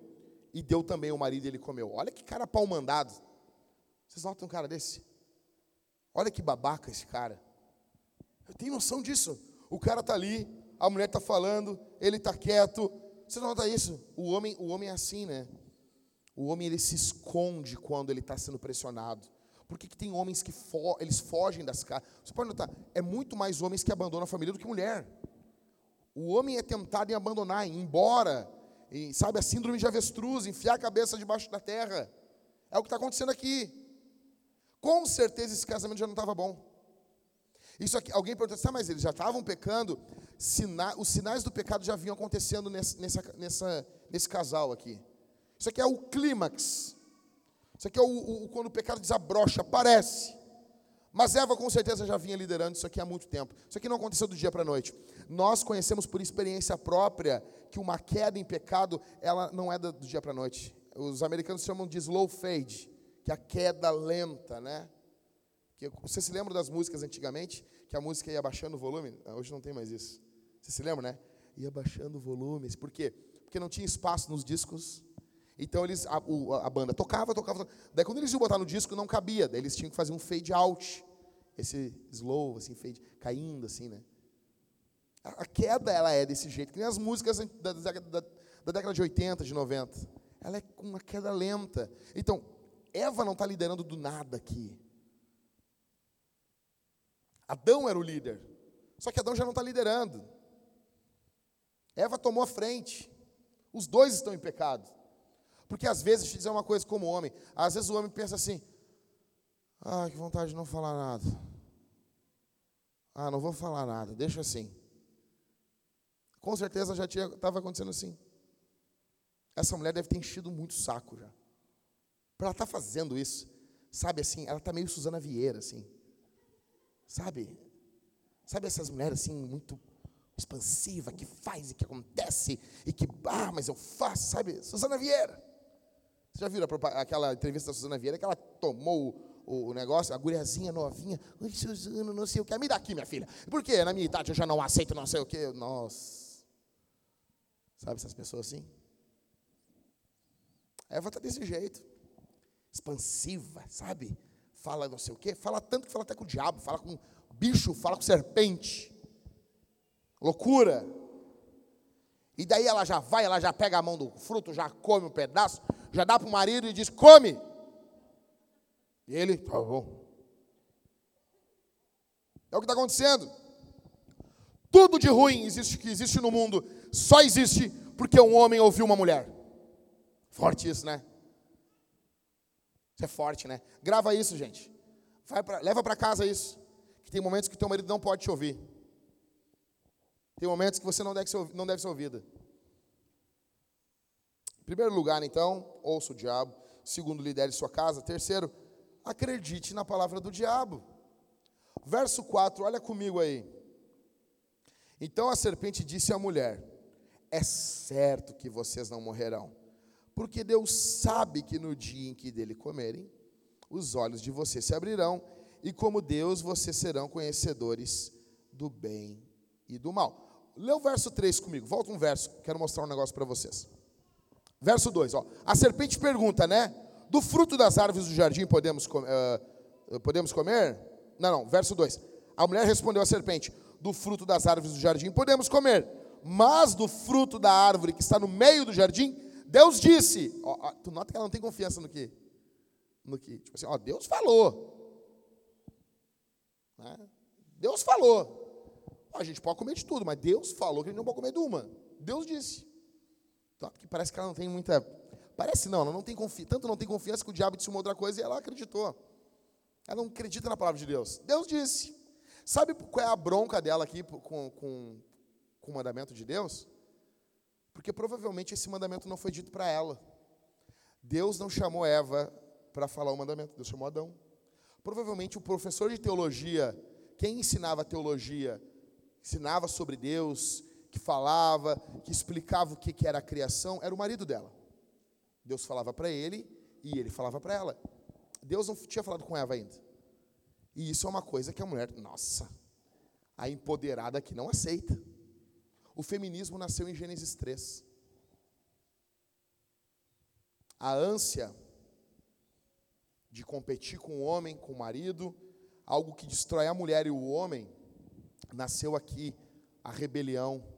e deu também o marido e ele comeu. Olha que cara pau mandado. Vocês notam um cara desse? Olha que babaca esse cara. Eu tenho noção disso. O cara está ali, a mulher está falando, ele está quieto. Você nota isso? O homem, o homem é assim, né? O homem ele se esconde quando ele está sendo pressionado. Por que, que tem homens que fo eles fogem das casas? Você pode notar, é muito mais homens que abandonam a família do que mulher. O homem é tentado em abandonar, embora e, sabe, a síndrome de avestruz, enfiar a cabeça debaixo da terra. É o que está acontecendo aqui. Com certeza esse casamento já não estava bom. Isso aqui, alguém pergunta assim, ah, mas eles já estavam pecando? Sina, os sinais do pecado já vinham acontecendo nesse, nessa, nessa, nesse casal aqui. Isso aqui é o clímax. Isso aqui é o, o, quando o pecado desabrocha, aparece. Mas Eva com certeza já vinha liderando isso aqui há muito tempo. Isso aqui não aconteceu do dia para a noite. Nós conhecemos por experiência própria que uma queda em pecado, ela não é do dia para a noite. Os americanos chamam de slow fade, que é a queda lenta, né? Que, você se lembra das músicas antigamente? Que a música ia baixando o volume? Ah, hoje não tem mais isso. Você se lembra, né? Ia baixando o volume. Por quê? Porque não tinha espaço nos discos. Então eles, a, a, banda tocava, tocava, Daí quando eles iam botar no disco, não cabia. Daí eles tinham que fazer um fade out. Esse slow, assim, fade, caindo, assim, né? A, a queda, ela é desse jeito. Que nem as músicas da, da, da, da década de 80, de 90. Ela é com uma queda lenta. Então, Eva não está liderando do nada aqui. Adão era o líder. Só que Adão já não está liderando. Eva tomou a frente. Os dois estão em pecado. Porque às vezes, deixa eu dizer uma coisa como homem, às vezes o homem pensa assim, ah, que vontade de não falar nada. Ah, não vou falar nada, deixa assim. Com certeza já estava acontecendo assim. Essa mulher deve ter enchido muito saco já. Para ela estar tá fazendo isso, sabe assim, ela está meio Suzana Vieira, assim. Sabe? Sabe essas mulheres assim, muito expansiva, que faz e que acontece, e que, ah, mas eu faço, sabe? Suzana Vieira. Você já viu aquela entrevista da Suzana Vieira que ela tomou o, negócio, a guriazinha novinha, oi Suzana, não sei o que, me dá aqui, minha filha. Por quê? Na minha idade eu já não aceito não sei o que. Nossa. Sabe essas pessoas assim? A Eva está desse jeito. Expansiva, sabe? fala não sei o quê, fala tanto que fala até com o diabo, fala com bicho, fala com serpente. Loucura. E daí ela já vai, ela já pega a mão do fruto, já come um pedaço, já dá para o marido e diz: come. E ele, tá bom. É o que está acontecendo. Tudo de ruim existe, que existe no mundo só existe porque um homem ouviu uma mulher. Forte isso, né? Isso é forte, né? Grava isso, gente. Pra, leva para casa isso. Que tem momentos que teu marido não pode te ouvir. Tem momentos que você não deve ser, não deve ser ouvida. Primeiro lugar, então, ouça o diabo. Segundo, lidere sua casa. Terceiro, acredite na palavra do diabo. Verso 4, olha comigo aí. Então a serpente disse à mulher: É certo que vocês não morrerão, porque Deus sabe que no dia em que dele comerem, os olhos de vocês se abrirão, e como Deus, vocês serão conhecedores do bem e do mal. Lê o verso 3 comigo, volta um verso, quero mostrar um negócio para vocês. Verso 2, ó. A serpente pergunta, né? Do fruto das árvores do jardim podemos, uh, podemos comer? Não, não, verso 2. A mulher respondeu à serpente: Do fruto das árvores do jardim podemos comer, mas do fruto da árvore que está no meio do jardim, Deus disse. Ó, ó, tu nota que ela não tem confiança no que? No que? Tipo assim, ó, Deus falou. Né? Deus falou. Ó, a gente pode comer de tudo, mas Deus falou que a gente não pode comer de uma. Deus disse. Tanto que parece que ela não tem muita. Parece não, ela não tem confiança. Tanto não tem confiança que o diabo disse uma outra coisa e ela acreditou. Ela não acredita na palavra de Deus. Deus disse. Sabe qual é a bronca dela aqui com, com, com o mandamento de Deus? Porque provavelmente esse mandamento não foi dito para ela. Deus não chamou Eva para falar o mandamento, Deus chamou Adão. Provavelmente o professor de teologia, quem ensinava teologia, ensinava sobre Deus, que falava, que explicava o que era a criação, era o marido dela. Deus falava para ele e ele falava para ela. Deus não tinha falado com Eva ainda. E isso é uma coisa que a mulher, nossa, a empoderada que não aceita. O feminismo nasceu em Gênesis 3. A ânsia de competir com o homem, com o marido, algo que destrói a mulher e o homem, nasceu aqui a rebelião.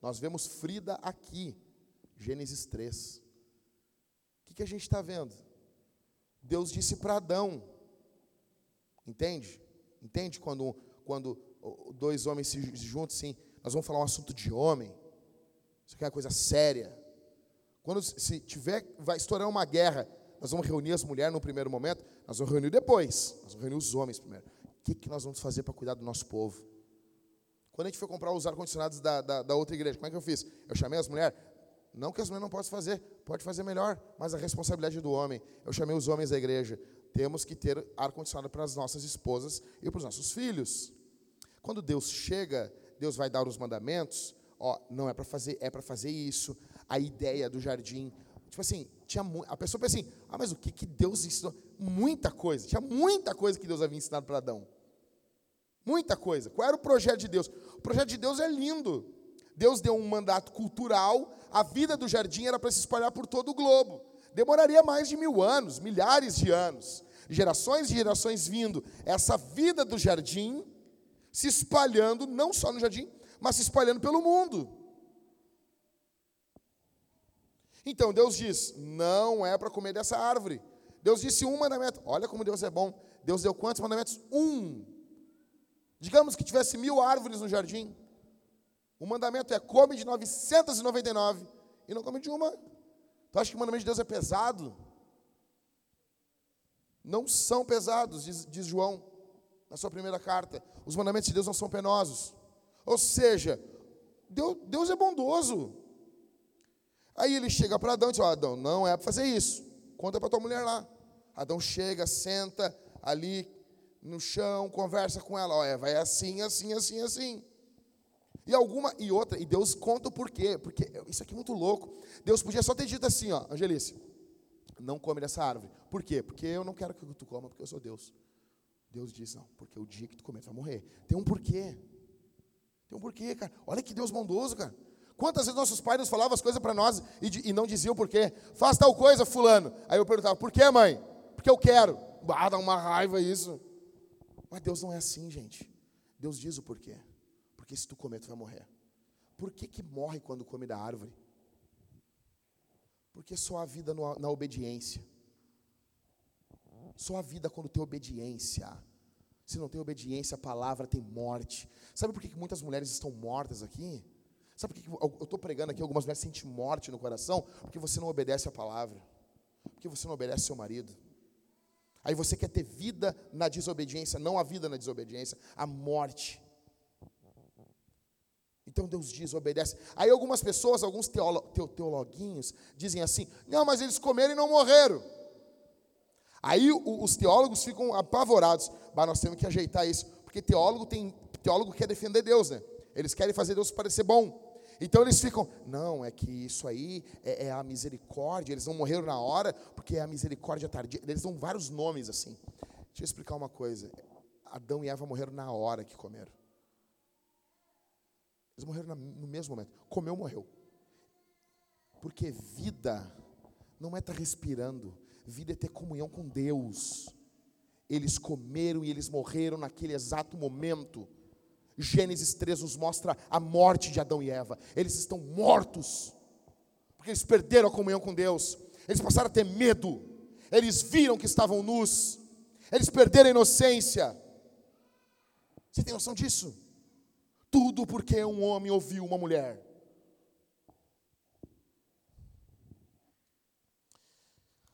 Nós vemos Frida aqui, Gênesis 3. O que, que a gente está vendo? Deus disse para Adão, entende? Entende quando, quando dois homens se juntam assim, nós vamos falar um assunto de homem, isso aqui é uma coisa séria. Quando se tiver, vai estourar uma guerra, nós vamos reunir as mulheres no primeiro momento, nós vamos reunir depois, nós vamos reunir os homens primeiro. O que, que nós vamos fazer para cuidar do nosso povo? Quando a gente foi comprar os ar-condicionados da, da, da, outra igreja, como é que eu fiz? Eu chamei as mulheres, não que as mulheres não possam fazer, pode fazer melhor, mas a responsabilidade é do homem. Eu chamei os homens da igreja. Temos que ter ar-condicionado para as nossas esposas e para os nossos filhos. Quando Deus chega, Deus vai dar os mandamentos. Ó, não é para fazer, é para fazer isso. A ideia do jardim. Tipo assim, tinha a pessoa pensa assim: ah, mas o que, que Deus ensinou? Muita coisa. Tinha muita coisa que Deus havia ensinado para Adão. Muita coisa. Qual era o projeto de Deus? O projeto de Deus é lindo. Deus deu um mandato cultural, a vida do jardim era para se espalhar por todo o globo. Demoraria mais de mil anos, milhares de anos, gerações e gerações vindo. Essa vida do jardim se espalhando, não só no jardim, mas se espalhando pelo mundo. Então Deus diz: não é para comer dessa árvore. Deus disse um mandamento. Olha como Deus é bom. Deus deu quantos mandamentos? Um. Digamos que tivesse mil árvores no jardim. O mandamento é come de 999 e não come de uma. Tu acha que o mandamento de Deus é pesado? Não são pesados, diz, diz João na sua primeira carta. Os mandamentos de Deus não são penosos. Ou seja, Deus, Deus é bondoso. Aí ele chega para Adão e diz: oh, Adão, não é para fazer isso. Conta para tua mulher lá. Adão chega, senta ali no chão, conversa com ela. Olha, vai assim, assim, assim, assim. E alguma e outra, e Deus conta o porquê, porque isso aqui é muito louco. Deus podia só ter dito assim, ó, Angelice, não come dessa árvore. Por quê? Porque eu não quero que tu coma, porque eu sou Deus. Deus diz, não, porque o dia que tu comer, tu vai morrer. Tem um porquê. Tem um porquê, cara. Olha que Deus bondoso, cara. Quantas vezes nossos pais nos falavam as coisas para nós e, e, não diziam porquê? Faz tal coisa, fulano. Aí eu perguntava, por quê, mãe? Porque eu quero. Bah, dá uma raiva isso. Mas Deus não é assim, gente. Deus diz o porquê. Porque se tu comer, tu vai morrer. Por que, que morre quando come da árvore? Porque só a vida na obediência. Só a vida quando tem obediência. Se não tem obediência, a palavra tem morte. Sabe por que, que muitas mulheres estão mortas aqui? Sabe por que, que eu estou pregando aqui? Algumas mulheres sentem morte no coração porque você não obedece a palavra. Porque você não obedece seu marido. Aí você quer ter vida na desobediência, não a vida na desobediência, a morte. Então Deus diz, obedece. Aí algumas pessoas, alguns teolo, teologuinhos, dizem assim: não, mas eles comeram e não morreram. Aí os teólogos ficam apavorados. Mas nós temos que ajeitar isso, porque teólogo tem teólogo quer defender Deus, né? Eles querem fazer Deus parecer bom. Então eles ficam, não, é que isso aí é, é, a misericórdia, eles não morreram na hora, porque é a misericórdia tardia. Eles dão vários nomes assim. Deixa eu explicar uma coisa. Adão e Eva morreram na hora que comeram. Eles morreram no mesmo momento. Comeu, morreu. Porque vida não é estar respirando, vida é ter comunhão com Deus. Eles comeram e eles morreram naquele exato momento. Gênesis 3 nos mostra a morte de Adão e Eva. Eles estão mortos, porque eles perderam a comunhão com Deus. Eles passaram a ter medo. Eles viram que estavam nus. Eles perderam a inocência. Você tem noção disso? Tudo porque um homem ouviu uma mulher.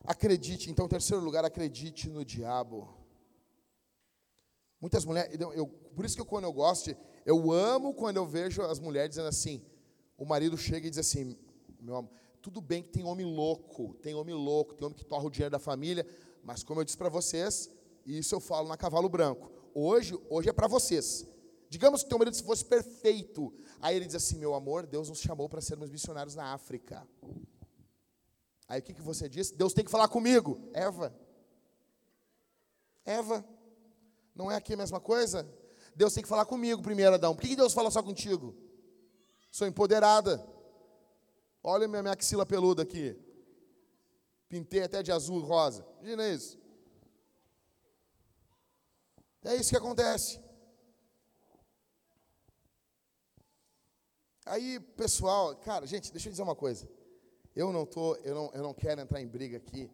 Acredite, então, em terceiro lugar, acredite no diabo. Muitas mulheres, eu, eu, por isso que eu, quando eu gosto, eu amo quando eu vejo as mulheres dizendo assim, o marido chega e diz assim, meu amor, tudo bem que tem homem louco, tem homem louco, tem homem que torra o dinheiro da família, mas como eu disse para vocês, isso eu falo na cavalo branco. Hoje, hoje é para vocês. Digamos que teu marido fosse perfeito. Aí ele diz assim: Meu amor, Deus nos chamou para sermos missionários na África. Aí o que, que você diz? Deus tem que falar comigo. Eva. Eva. Não é aqui a mesma coisa? Deus tem que falar comigo primeiro, Adão. Por que Deus fala só contigo? Sou empoderada. Olha minha, axila peluda aqui. Pintei até de azul rosa. Imagina isso. É isso que acontece. Aí, pessoal, cara, gente, deixa eu dizer uma coisa. Eu não tô, eu não, eu não quero entrar em briga aqui.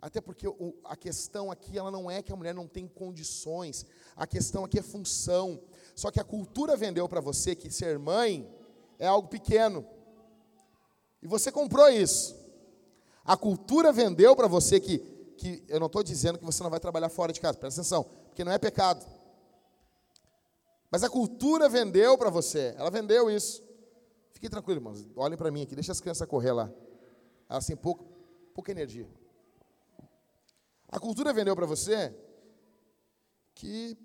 Até porque a questão aqui ela não é que a mulher não tem condições, a questão aqui é função. Só que a cultura vendeu para você que ser mãe é algo pequeno. E você comprou isso. A cultura vendeu para você que, que eu não estou dizendo que você não vai trabalhar fora de casa, presta atenção, porque não é pecado. Mas a cultura vendeu para você, ela vendeu isso. Fique tranquilo, irmãos, olhem para mim aqui, deixa as crianças correr lá. Elas têm pouco, pouca energia. A cultura vendeu para você que,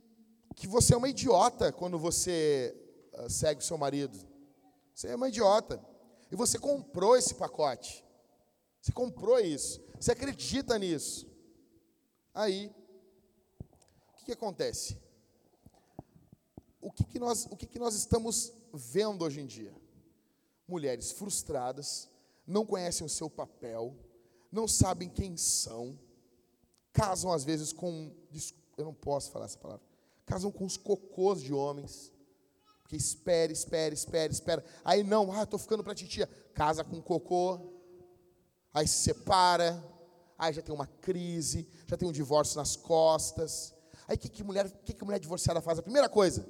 que você é uma idiota quando você uh, segue o seu marido. Você é uma idiota. E você comprou esse pacote. Você comprou isso. Você acredita nisso. Aí, o que, que acontece? O, que, que, nós, o que, que nós estamos vendo hoje em dia? Mulheres frustradas, não conhecem o seu papel, não sabem quem são, casam às vezes com. Eu não posso falar essa palavra. Casam com os cocôs de homens. Porque espera, espera, espera, espera. Aí não, ah, estou ficando para titia. Casa com cocô. Aí se separa. Aí já tem uma crise. Já tem um divórcio nas costas. Aí o que, que, mulher, que, que mulher divorciada faz? A primeira coisa,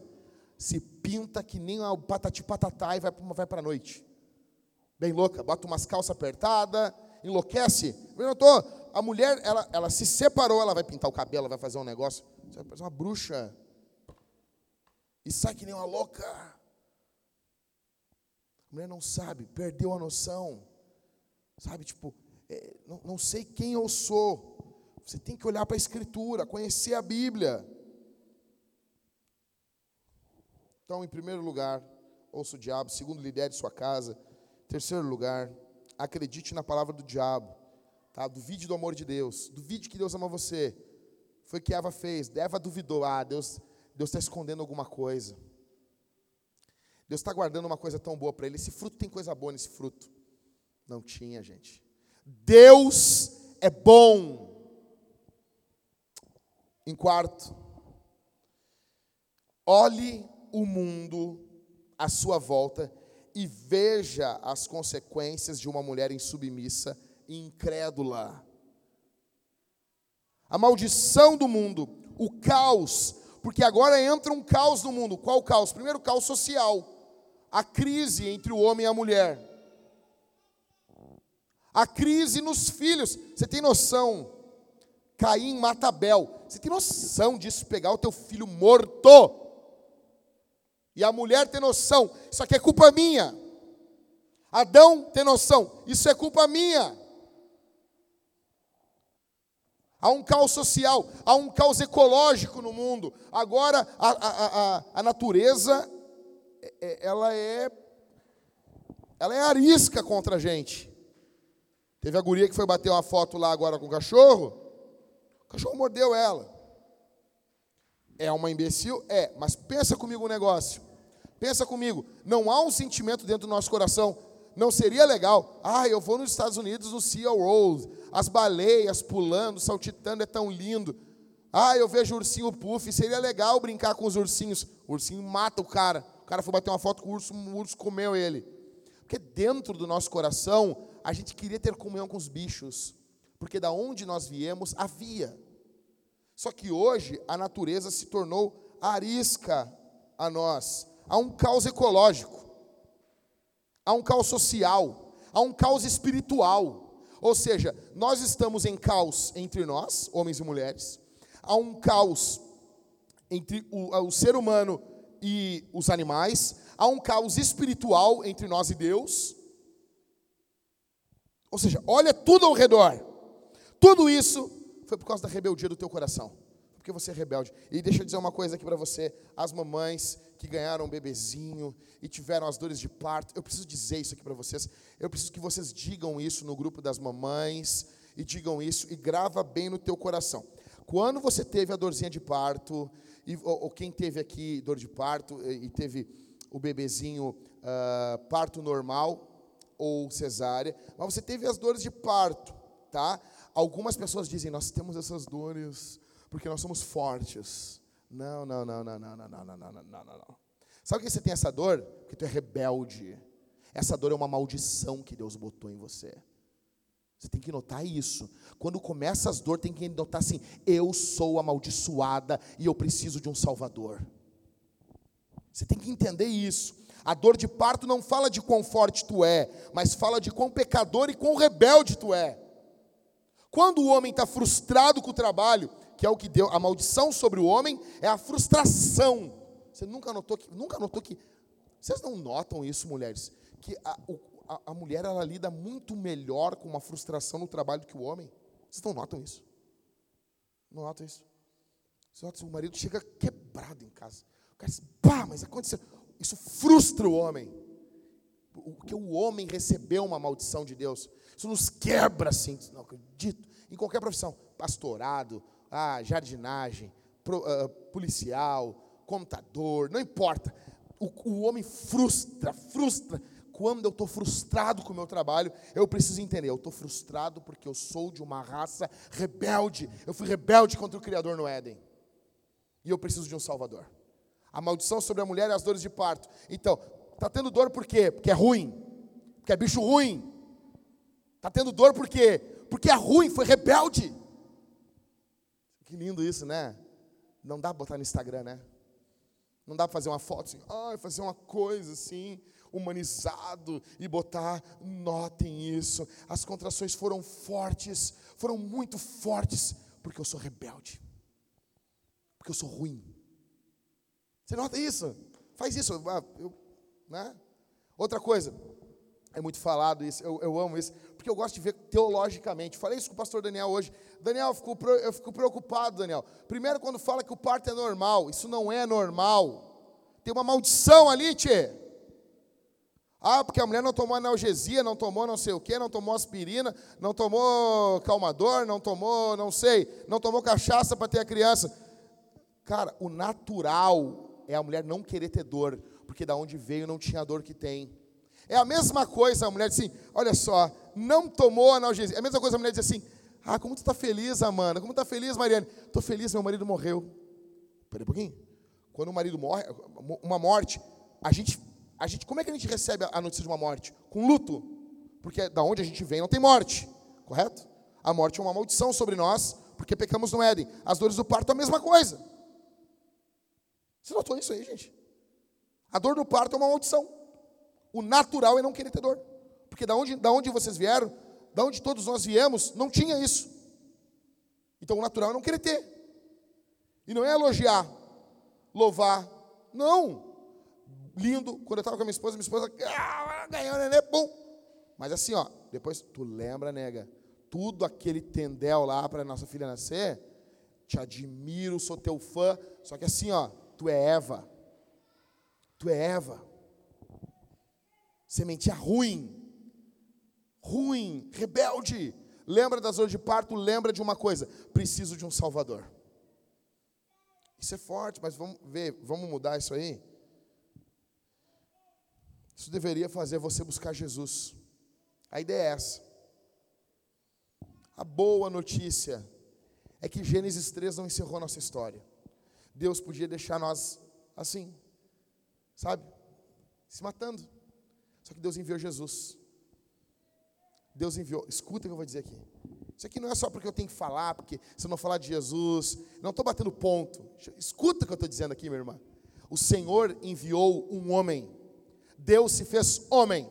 se pinta que nem o patati patatá e vai, vai para a noite. Bem louca, bota umas calças apertadas, enlouquece. Eu não estou a mulher, ela, ela se separou, ela vai pintar o cabelo, vai fazer um negócio. Você vai uma bruxa. E sai que nem uma louca. A mulher não sabe, perdeu a noção. Sabe, tipo, é, não, não sei quem eu sou. Você tem que olhar para a Escritura, conhecer a Bíblia. Então, em primeiro lugar, ouça o diabo. Segundo, lidere sua casa. Terceiro lugar, acredite na palavra do diabo. Tá? Duvide do amor de Deus. Duvide que Deus ama você. Foi o que Eva fez. Eva duvidou. Ah, Deus Deus está escondendo alguma coisa. Deus está guardando uma coisa tão boa para ele. Esse fruto tem coisa boa nesse fruto. Não tinha, gente. Deus é bom. Em quarto, olhe o mundo à sua volta e veja as consequências de uma mulher insubmissa incrédula. A maldição do mundo, o caos, porque agora entra um caos no mundo. Qual caos? Primeiro, o caos social, a crise entre o homem e a mulher, a crise nos filhos. Você tem noção? Caim mata Abel. Você tem noção disso? Pegar o teu filho morto e a mulher tem noção, isso aqui é culpa minha. Adão tem noção, isso é culpa minha. Há um caos social, há um caos ecológico no mundo. Agora a, a, a, a natureza, é, é, ela é, ela é arisca contra a gente. Teve a guria que foi bater uma foto lá agora com o cachorro, o cachorro mordeu ela. É uma imbecil? É, mas pensa comigo um negócio. Pensa comigo, não há um sentimento dentro do nosso coração. Não seria legal? Ah, eu vou nos Estados Unidos no Sea World, as baleias pulando, saltitando, é tão lindo. Ah, eu vejo ursinho puff, seria legal brincar com os ursinhos. O ursinho mata o cara. O cara foi bater uma foto com o urso, o urso comeu ele. Porque dentro do nosso coração, a gente queria ter comunhão com os bichos. Porque da onde nós viemos, havia. Só que hoje a natureza se tornou arisca a nós. Há um caos ecológico, há um caos social, há um caos espiritual. Ou seja, nós estamos em caos entre nós, homens e mulheres, há um caos entre o, o ser humano e os animais, há um caos espiritual entre nós e Deus. Ou seja, olha tudo ao redor. Tudo isso foi por causa da rebeldia do teu coração porque você é rebelde. E deixa eu dizer uma coisa aqui para você: as mamães que ganharam um bebezinho e tiveram as dores de parto, eu preciso dizer isso aqui para vocês. Eu preciso que vocês digam isso no grupo das mamães e digam isso e grava bem no teu coração. Quando você teve a dorzinha de parto, e, ou, ou quem teve aqui dor de parto e, e teve o bebezinho uh, parto normal ou cesárea, mas você teve as dores de parto, tá? Algumas pessoas dizem, nós temos essas dores porque nós somos fortes. Não, não, não, não, não, não, não, não, não, não, não. Sabe que você tem essa dor? Porque tu é rebelde. Essa dor é uma maldição que Deus botou em você. Você tem que notar isso. Quando começa as dores, tem que notar assim: eu sou amaldiçoada e eu preciso de um Salvador. Você tem que entender isso. A dor de parto não fala de quão forte tu é, mas fala de quão pecador e quão rebelde tu é. Quando o homem está frustrado com o trabalho, que é o que deu a maldição sobre o homem, é a frustração. Você nunca notou que, nunca notou que, vocês não notam isso, mulheres, que a, a, a mulher ela lida muito melhor com uma frustração no trabalho do que o homem? Vocês não notam isso? Não notam isso? Você nota que o marido chega quebrado em casa. O cara diz, pá, mas aconteceu. Isso frustra o homem. Porque o homem recebeu uma maldição de Deus. Isso nos quebra assim. Não acredito. Em qualquer profissão. Pastorado, ah, jardinagem, pro, uh, policial, contador, não importa. O, o homem frustra, frustra. Quando eu estou frustrado com o meu trabalho, eu preciso entender, eu estou frustrado porque eu sou de uma raça rebelde. Eu fui rebelde contra o Criador no Éden. E eu preciso de um Salvador. A maldição sobre a mulher é as dores de parto. Então, está tendo dor por quê? Porque é ruim. Porque é bicho ruim. Está tendo dor por quê? Porque é ruim, foi rebelde. Que lindo isso, né? Não dá para botar no Instagram, né? Não dá para fazer uma foto assim, ah, fazer uma coisa assim, humanizado e botar, notem isso. As contrações foram fortes, foram muito fortes, porque eu sou rebelde. Porque eu sou ruim. Você nota isso? Faz isso, eu, eu, né? Outra coisa, é muito falado isso, eu, eu amo isso, porque eu gosto de ver teologicamente. Falei isso com o pastor Daniel hoje. Daniel, eu fico, eu fico preocupado, Daniel. Primeiro, quando fala que o parto é normal, isso não é normal. Tem uma maldição ali, tchê. Ah, porque a mulher não tomou analgesia, não tomou não sei o que, não tomou aspirina, não tomou calmador, não tomou, não sei, não tomou cachaça para ter a criança. Cara, o natural é a mulher não querer ter dor, porque da onde veio não tinha a dor que tem. É a mesma coisa a mulher diz assim: olha só, não tomou analgesia. É a mesma coisa a mulher diz assim: Ah, como tu está feliz, Amanda? Como está feliz, Mariane? Estou feliz, meu marido morreu. Peraí um pouquinho. Quando o marido morre, uma morte, a gente, a gente, como é que a gente recebe a notícia de uma morte? Com luto. Porque da onde a gente vem não tem morte, correto? A morte é uma maldição sobre nós, porque pecamos no Éden. As dores do parto é a mesma coisa. Você notou isso aí, gente? A dor do parto é uma maldição. O natural é não querer ter dor. Porque da onde, da onde vocês vieram, da onde todos nós viemos, não tinha isso. Então o natural é não querer ter. E não é elogiar, louvar. Não. Lindo. Quando eu estava com a minha esposa, minha esposa ah, ganhou neném, bom. Mas assim, ó, depois tu lembra, nega, tudo aquele tendel lá para nossa filha nascer, te admiro, sou teu fã, só que assim, ó, tu é Eva. Tu é Eva. Sementia ruim. Ruim, rebelde. Lembra das dores de parto, lembra de uma coisa: preciso de um Salvador. Isso é forte, mas vamos ver, vamos mudar isso aí. Isso deveria fazer você buscar Jesus. A ideia é essa. A boa notícia é que Gênesis 3 não encerrou nossa história. Deus podia deixar nós assim, sabe? Se matando. Só que Deus enviou Jesus. Deus enviou. Escuta o que eu vou dizer aqui. Isso aqui não é só porque eu tenho que falar, porque se eu não falar de Jesus, não estou batendo ponto. Escuta o que eu estou dizendo aqui, minha irmã. O Senhor enviou um homem. Deus se fez homem.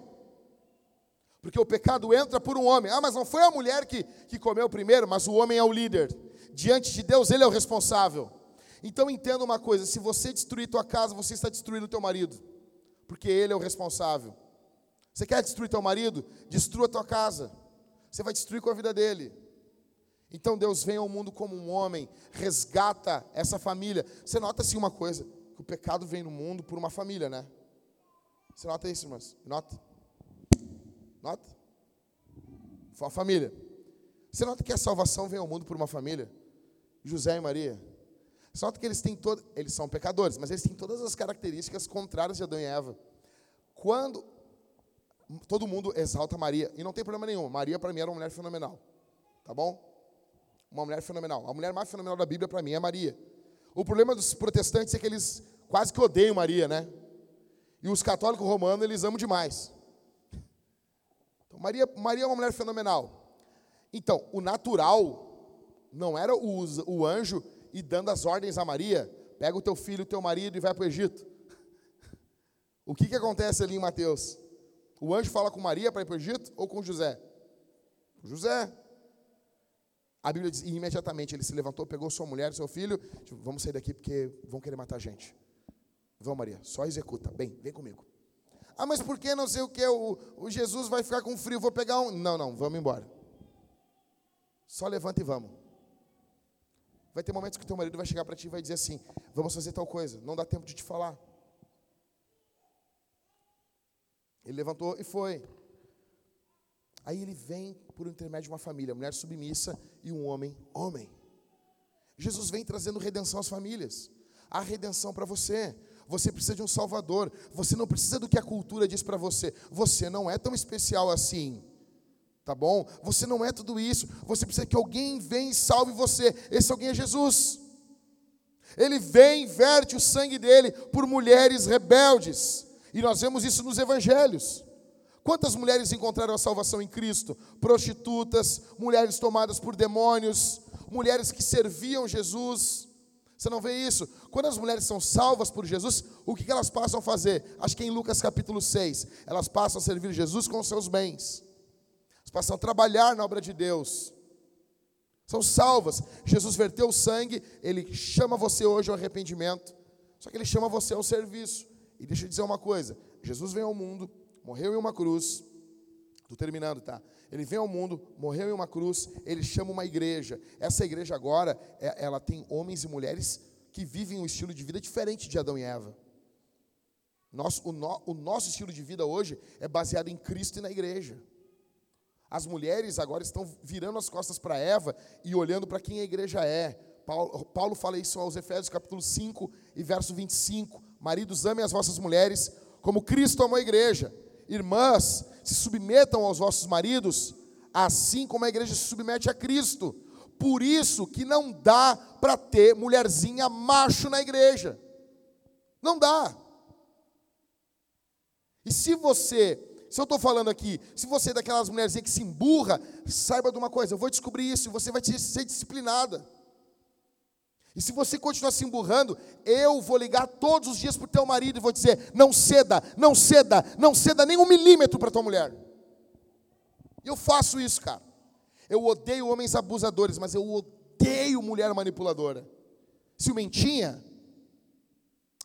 Porque o pecado entra por um homem. Ah, mas não foi a mulher que, que comeu primeiro, mas o homem é o líder. Diante de Deus, ele é o responsável. Então entenda uma coisa: se você destruir tua casa, você está destruindo o teu marido. Porque ele é o responsável. Você quer destruir teu marido? Destrua tua casa. Você vai destruir com a vida dele. Então Deus vem ao mundo como um homem, resgata essa família. Você nota assim uma coisa, que o pecado vem no mundo por uma família, né? Você nota isso, irmãs? Nota? Nota? Foi a família. Você nota que a salvação vem ao mundo por uma família? José e Maria. Você nota que eles têm todos, eles são pecadores, mas eles têm todas as características contrárias de Adão e Eva. Quando todo mundo exalta Maria, e não tem problema nenhum. Maria, para mim, era uma mulher fenomenal. Tá bom? Uma mulher fenomenal. A mulher mais fenomenal da Bíblia, para mim, é Maria. O problema dos protestantes é que eles quase que odeiam Maria, né? E os católicos romanos, eles amam demais. Então, Maria, Maria é uma mulher fenomenal. Então, o natural não era o, o anjo e dando as ordens a Maria, pega o teu filho, o teu marido e vai para o Egito. O que, que acontece ali em Mateus? O anjo fala com Maria para ir para o Egito ou com José? José. A Bíblia diz, e imediatamente ele se levantou, pegou sua mulher e seu filho, tipo, vamos sair daqui porque vão querer matar a gente. Vamos, Maria, só executa. Bem, vem comigo. Ah, mas por que não sei o que? O, o Jesus vai ficar com frio, vou pegar um. Não, não, vamos embora. Só levanta e vamos. Vai ter momentos que teu marido vai chegar para ti e vai dizer assim: vamos fazer tal coisa, não dá tempo de te falar. Ele levantou e foi. Aí ele vem por intermédio de uma família, mulher submissa e um homem, homem. Jesus vem trazendo redenção às famílias. Há redenção para você. Você precisa de um Salvador. Você não precisa do que a cultura diz para você. Você não é tão especial assim. Tá bom? Você não é tudo isso. Você precisa que alguém venha e salve você. Esse alguém é Jesus. Ele vem, verte o sangue dele por mulheres rebeldes. E nós vemos isso nos evangelhos. Quantas mulheres encontraram a salvação em Cristo? Prostitutas, mulheres tomadas por demônios, mulheres que serviam Jesus. Você não vê isso? Quando as mulheres são salvas por Jesus, o que elas passam a fazer? Acho que é em Lucas capítulo 6. Elas passam a servir Jesus com seus bens. Elas passam a trabalhar na obra de Deus. São salvas. Jesus verteu o sangue, ele chama você hoje ao arrependimento. Só que ele chama você ao serviço. E deixa eu dizer uma coisa: Jesus veio ao mundo, morreu em uma cruz. Estou terminando, tá? Ele vem ao mundo, morreu em uma cruz, ele chama uma igreja. Essa igreja agora, é, ela tem homens e mulheres que vivem um estilo de vida diferente de Adão e Eva. Nosso, o, no, o nosso estilo de vida hoje é baseado em Cristo e na igreja. As mulheres agora estão virando as costas para Eva e olhando para quem a igreja é. Paulo, Paulo fala isso aos Efésios capítulo 5 e verso 25. Maridos, amem as vossas mulheres, como Cristo amou a igreja. Irmãs, se submetam aos vossos maridos, assim como a igreja se submete a Cristo. Por isso que não dá para ter mulherzinha macho na igreja. Não dá. E se você, se eu estou falando aqui, se você é daquelas mulherzinhas que se emburra, saiba de uma coisa, eu vou descobrir isso e você vai ser disciplinada. E se você continuar se emburrando, eu vou ligar todos os dias para o teu marido e vou dizer: não ceda, não ceda, não ceda nem um milímetro para tua mulher. E eu faço isso, cara. Eu odeio homens abusadores, mas eu odeio mulher manipuladora. Ciumentinha?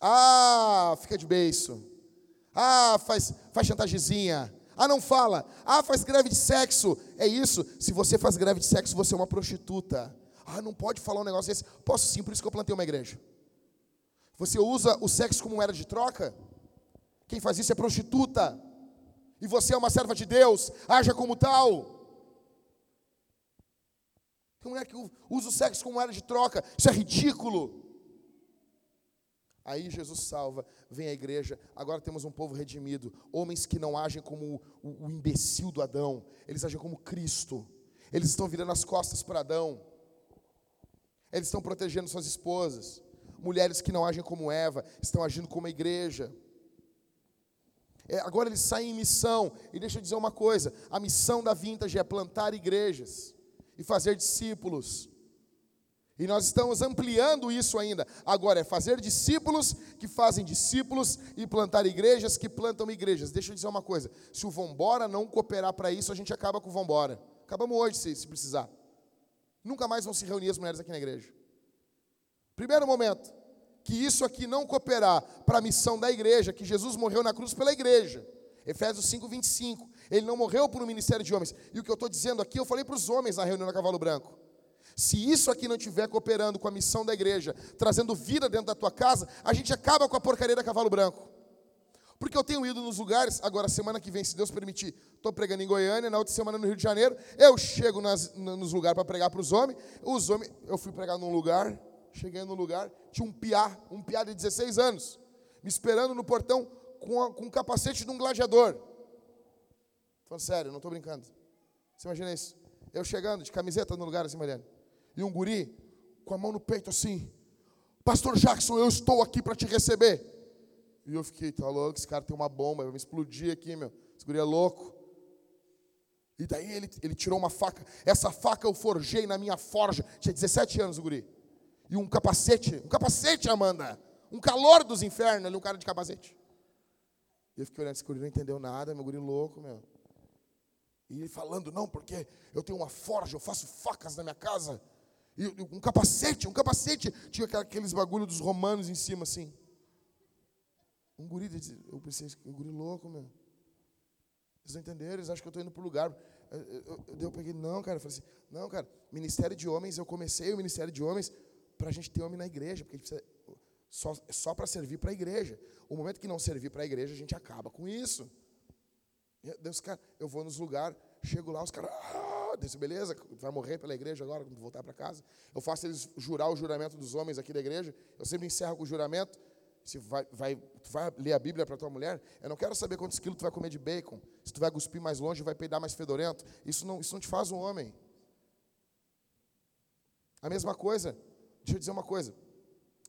Ah, fica de beiço. Ah, faz, faz chantagezinha. Ah, não fala. Ah, faz greve de sexo. É isso. Se você faz greve de sexo, você é uma prostituta. Ah, não pode falar um negócio desse. Posso sim, por isso que eu plantei uma igreja. Você usa o sexo como moeda de troca? Quem faz isso é prostituta. E você é uma serva de Deus, haja como tal. Tem mulher que usa o sexo como moeda de troca, isso é ridículo. Aí Jesus salva, vem a igreja, agora temos um povo redimido, homens que não agem como o imbecil do Adão, eles agem como Cristo, eles estão virando as costas para Adão. Eles estão protegendo suas esposas. Mulheres que não agem como Eva, estão agindo como a igreja. É, agora eles saem em missão. E deixa eu dizer uma coisa: a missão da Vintage é plantar igrejas e fazer discípulos. E nós estamos ampliando isso ainda. Agora é fazer discípulos que fazem discípulos e plantar igrejas que plantam igrejas. Deixa eu dizer uma coisa: se o Vambora não cooperar para isso, a gente acaba com o Vambora. Acabamos hoje, se, se precisar. Nunca mais vão se reunir as mulheres aqui na igreja. Primeiro momento, que isso aqui não cooperar para a missão da igreja, que Jesus morreu na cruz pela igreja. Efésios 5, 25. Ele não morreu por um ministério de homens. E o que eu estou dizendo aqui, eu falei para os homens na reunião da Cavalo Branco. Se isso aqui não estiver cooperando com a missão da igreja, trazendo vida dentro da tua casa, a gente acaba com a porcaria da Cavalo Branco. Porque eu tenho ido nos lugares, agora semana que vem, se Deus permitir, estou pregando em Goiânia, na outra semana no Rio de Janeiro, eu chego nas, nos lugares para pregar para os homens, os homens, eu fui pregar num lugar, cheguei no lugar, tinha um piá, um piá de 16 anos, me esperando no portão com, a, com um capacete de um gladiador. Falando sério, não estou brincando. Você imagina isso? Eu chegando de camiseta no lugar assim, Mariana, e um guri com a mão no peito assim, Pastor Jackson, eu estou aqui para te receber. E eu fiquei, tá louco, esse cara tem uma bomba, vai me explodir aqui, meu. Esse guri é louco. E daí ele, ele tirou uma faca. Essa faca eu forjei na minha forja. Tinha 17 anos o guri. E um capacete, um capacete, Amanda. Um calor dos infernos ali, um cara de capacete. E eu fiquei olhando, esse guri não entendeu nada, meu guri louco, meu. E ele falando, não, porque eu tenho uma forja, eu faço facas na minha casa. E um capacete, um capacete. Tinha aqueles bagulho dos romanos em cima, assim. Um guri, eu pensei, um guri louco, meu. Eles não entenderam, eles acham que eu estou indo para o lugar. Eu, eu, eu, eu, peguei, não, cara. Eu falei assim, não, cara, ministério de homens, eu comecei o ministério de homens para a gente ter homem na igreja, porque a gente precisa, só, só para servir para a igreja. O momento que não servir para a igreja, a gente acaba com isso. Deus, cara, eu vou nos lugares, chego lá, os caras, ah, beleza, vai morrer pela igreja agora, quando voltar para casa. Eu faço eles jurar o juramento dos homens aqui da igreja. Eu sempre encerro com o juramento se vai, vai, tu vai ler a Bíblia para tua mulher, eu não quero saber quantos quilos tu vai comer de bacon, se tu vai cuspir mais longe, vai peidar mais fedorento. Isso não, isso não te faz um homem. A mesma coisa, deixa eu dizer uma coisa.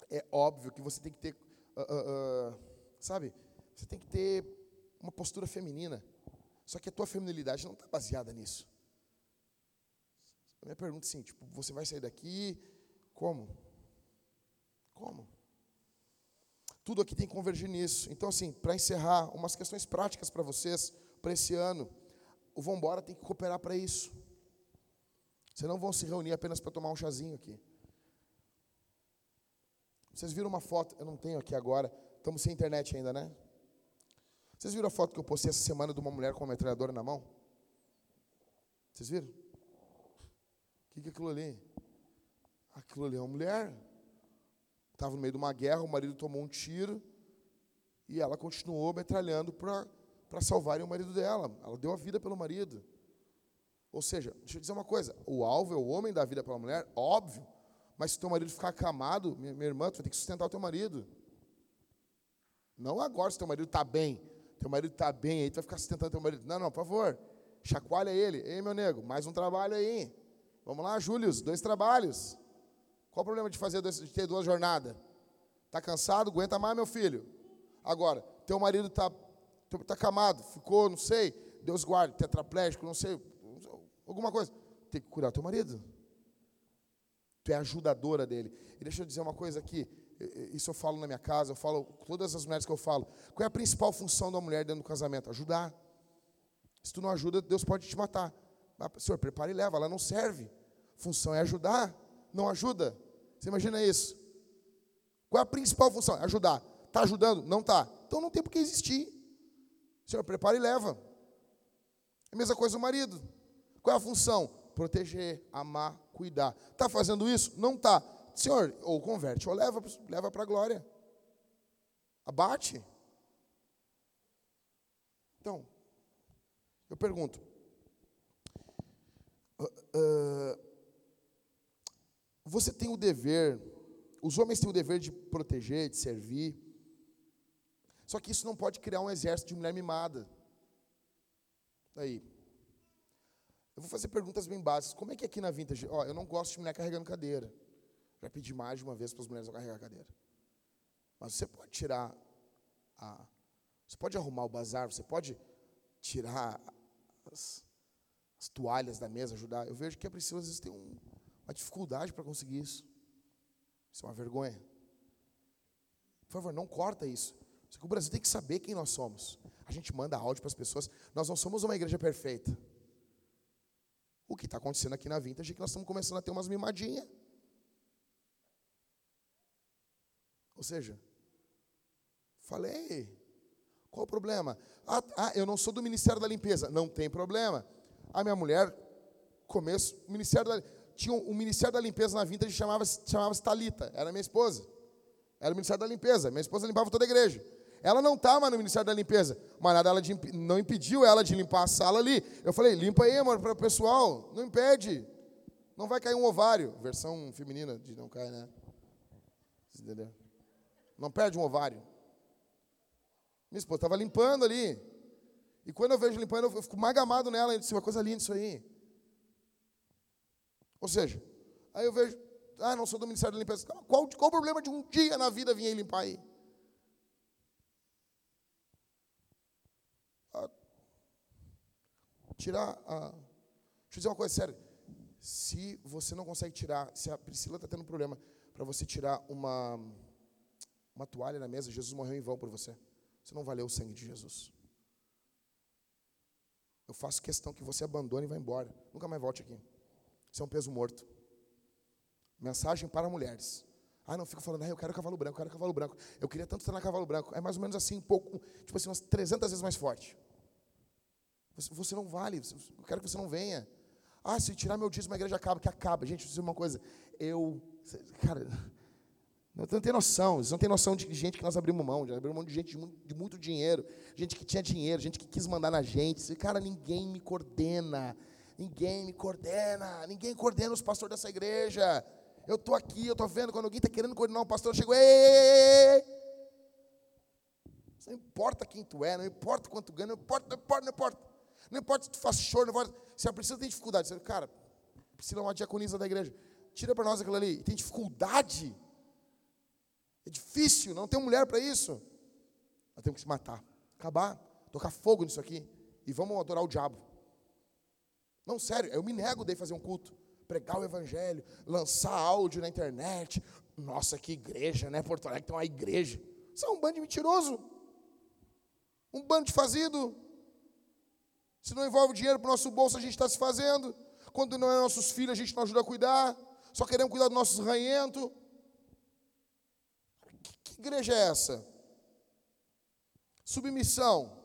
É óbvio que você tem que ter, uh, uh, uh, sabe, você tem que ter uma postura feminina. Só que a tua feminilidade não está baseada nisso. A minha pergunta é assim, tipo, você vai sair daqui, como? Como? Tudo aqui tem que convergir nisso. Então, assim, para encerrar, umas questões práticas para vocês, para esse ano. O Vambora tem que cooperar para isso. Vocês não vão se reunir apenas para tomar um chazinho aqui. Vocês viram uma foto, eu não tenho aqui agora, estamos sem internet ainda, né? Vocês viram a foto que eu postei essa semana de uma mulher com uma metralhadora na mão? Vocês viram? O que é aquilo ali? Aquilo ali é uma mulher. Estava no meio de uma guerra, o marido tomou um tiro e ela continuou metralhando para salvarem o marido dela. Ela deu a vida pelo marido. Ou seja, deixa eu dizer uma coisa: o alvo é o homem da vida pela mulher, óbvio. Mas se teu marido ficar acamado, minha, minha irmã, tu vai ter que sustentar o teu marido. Não agora, se teu marido está bem. Teu marido está bem, aí tu vai ficar sustentando teu marido. Não, não, por favor. chacoalha ele. Ei, meu nego, mais um trabalho aí. Vamos lá, Júlio, dois trabalhos. Qual o problema de fazer de ter duas jornadas? Tá cansado? Aguenta mais, meu filho. Agora, teu marido tá, tá camado, ficou, não sei, Deus guarde, tetraplégico, não sei, alguma coisa. Tem que curar teu marido. Tu é ajudadora dele. E deixa eu dizer uma coisa aqui. Isso eu falo na minha casa, eu falo todas as mulheres que eu falo. Qual é a principal função da mulher dentro do casamento? Ajudar. Se tu não ajuda, Deus pode te matar. Senhor, prepara e leva, ela não serve. Função é ajudar, não ajuda. Você imagina isso? Qual é a principal função? Ajudar. Está ajudando? Não está. Então não tem por que existir. Senhor, prepara e leva. É a mesma coisa o marido. Qual é a função? Proteger, amar, cuidar. Está fazendo isso? Não está. Senhor, ou converte, ou leva, leva para a glória. Abate. Então, eu pergunto: uh, uh, você tem o dever, os homens têm o dever de proteger, de servir. Só que isso não pode criar um exército de mulher mimada. Aí. Eu vou fazer perguntas bem básicas. Como é que aqui na Vintage, ó, eu não gosto de mulher carregando cadeira. Já pedi mais de uma vez para as mulheres não carregar a cadeira. Mas você pode tirar a. Você pode arrumar o bazar, você pode tirar as, as toalhas da mesa, ajudar. Eu vejo que é preciso, às vezes, ter um, uma dificuldade para conseguir isso. Isso é uma vergonha. Por favor, não corta isso. O Brasil tem que saber quem nós somos. A gente manda áudio para as pessoas. Nós não somos uma igreja perfeita. O que está acontecendo aqui na Vintage é que nós estamos começando a ter umas mimadinhas. Ou seja, falei, qual o problema? Ah, ah, eu não sou do Ministério da Limpeza. Não tem problema. A minha mulher, começo, Ministério da, tinha um, o Ministério da Limpeza na Vintage chamava-se chamava Talita, era minha esposa. Era o Ministério da Limpeza. Minha esposa limpava toda a igreja. Ela não estava tá no Ministério da Limpeza, mas nada ela de, não impediu ela de limpar a sala ali. Eu falei, limpa aí, amor, para o pessoal. Não impede. Não vai cair um ovário. Versão feminina de não cair, né? Entendeu? Não perde um ovário. Minha esposa estava limpando ali. E quando eu vejo limpando, eu fico mais gamado nela. Eu disse, uma coisa linda isso aí. Ou seja, aí eu vejo, ah, não sou do Ministério da Limpeza. Qual, qual o problema de um dia na vida vir aí limpar aí? Ah, tirar a. Deixa eu dizer uma coisa séria. Se você não consegue tirar, se a Priscila está tendo um problema para você tirar uma uma toalha na mesa, Jesus morreu em vão por você. Você não valeu o sangue de Jesus. Eu faço questão que você abandone e vá embora. Nunca mais volte aqui. Você é um peso morto. Mensagem para mulheres. Ah, não fico falando, ah, eu quero cavalo branco, eu quero cavalo branco. Eu queria tanto estar na cavalo branco. É mais ou menos assim, um pouco, tipo assim, umas 300 vezes mais forte. Você, você não vale, eu quero que você não venha. Ah, se tirar meu dízimo, a igreja acaba, que acaba. Gente, eu dizer uma coisa. Eu, cara, não tem noção, eles não têm noção de gente que nós abrimos mão, de abrimos mão de gente de muito, de muito, dinheiro, gente que tinha dinheiro, gente que quis mandar na gente. Cara, ninguém me coordena, ninguém me coordena, ninguém coordena os pastores dessa igreja. Eu estou aqui, eu estou vendo, quando alguém está querendo coordenar um pastor, eu chego, ei, ei, ei, Não importa quem tu é, não importa quanto ganha, não importa, não importa, não importa. Não importa se tu faz choro, não importa. Se a Priscila tem dificuldade, você, cara, Priscila é uma diaconisa da igreja, tira para nós aquilo ali. Tem dificuldade é difícil, não tem mulher para isso. Nós temos que se matar, acabar, tocar fogo nisso aqui e vamos adorar o diabo. Não, sério, eu me nego de fazer um culto, pregar o evangelho, lançar áudio na internet. Nossa, que igreja, né? Porto Alegre tem uma igreja. Isso é um bando de mentiroso. Um bando de fazido. Se não envolve dinheiro para o nosso bolso, a gente está se fazendo. Quando não é nossos filhos, a gente não ajuda a cuidar. Só queremos cuidar dos nossos ranhentos igreja é essa? Submissão.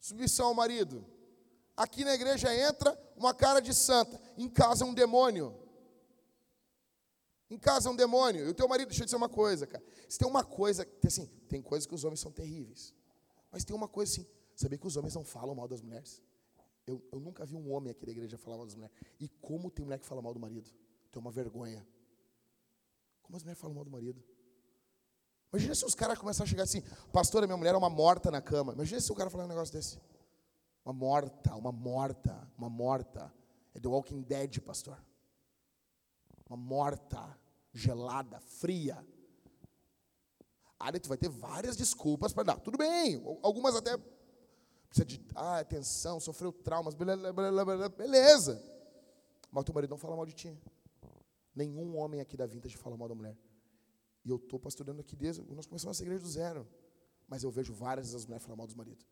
Submissão ao marido. Aqui na igreja entra uma cara de santa. Em casa é um demônio. Em casa é um demônio. E o teu marido, deixa eu dizer uma coisa, cara. Se tem uma coisa, assim, tem coisas que os homens são terríveis. Mas tem uma coisa assim, sabia que os homens não falam mal das mulheres? Eu, eu nunca vi um homem aqui da igreja falar mal das mulheres. E como tem mulher que fala mal do marido? Tem uma vergonha. Como as mulheres falam mal do marido? Imagina se os caras começarem a chegar assim, pastora, minha mulher é uma morta na cama. Imagina se o cara falar um negócio desse. Uma morta, uma morta, uma morta. É The Walking Dead, pastor. Uma morta, gelada, fria. Aí tu vai ter várias desculpas para dar. Tudo bem, algumas até precisa de ah, atenção, sofreu traumas, beleza. Mas o teu marido não fala mal de ti. Nenhum homem aqui da Vintage fala mal da mulher. E eu estou pastorando aqui desde. Nós começamos essa igreja do zero. Mas eu vejo várias vezes as mulheres falar mal dos maridos.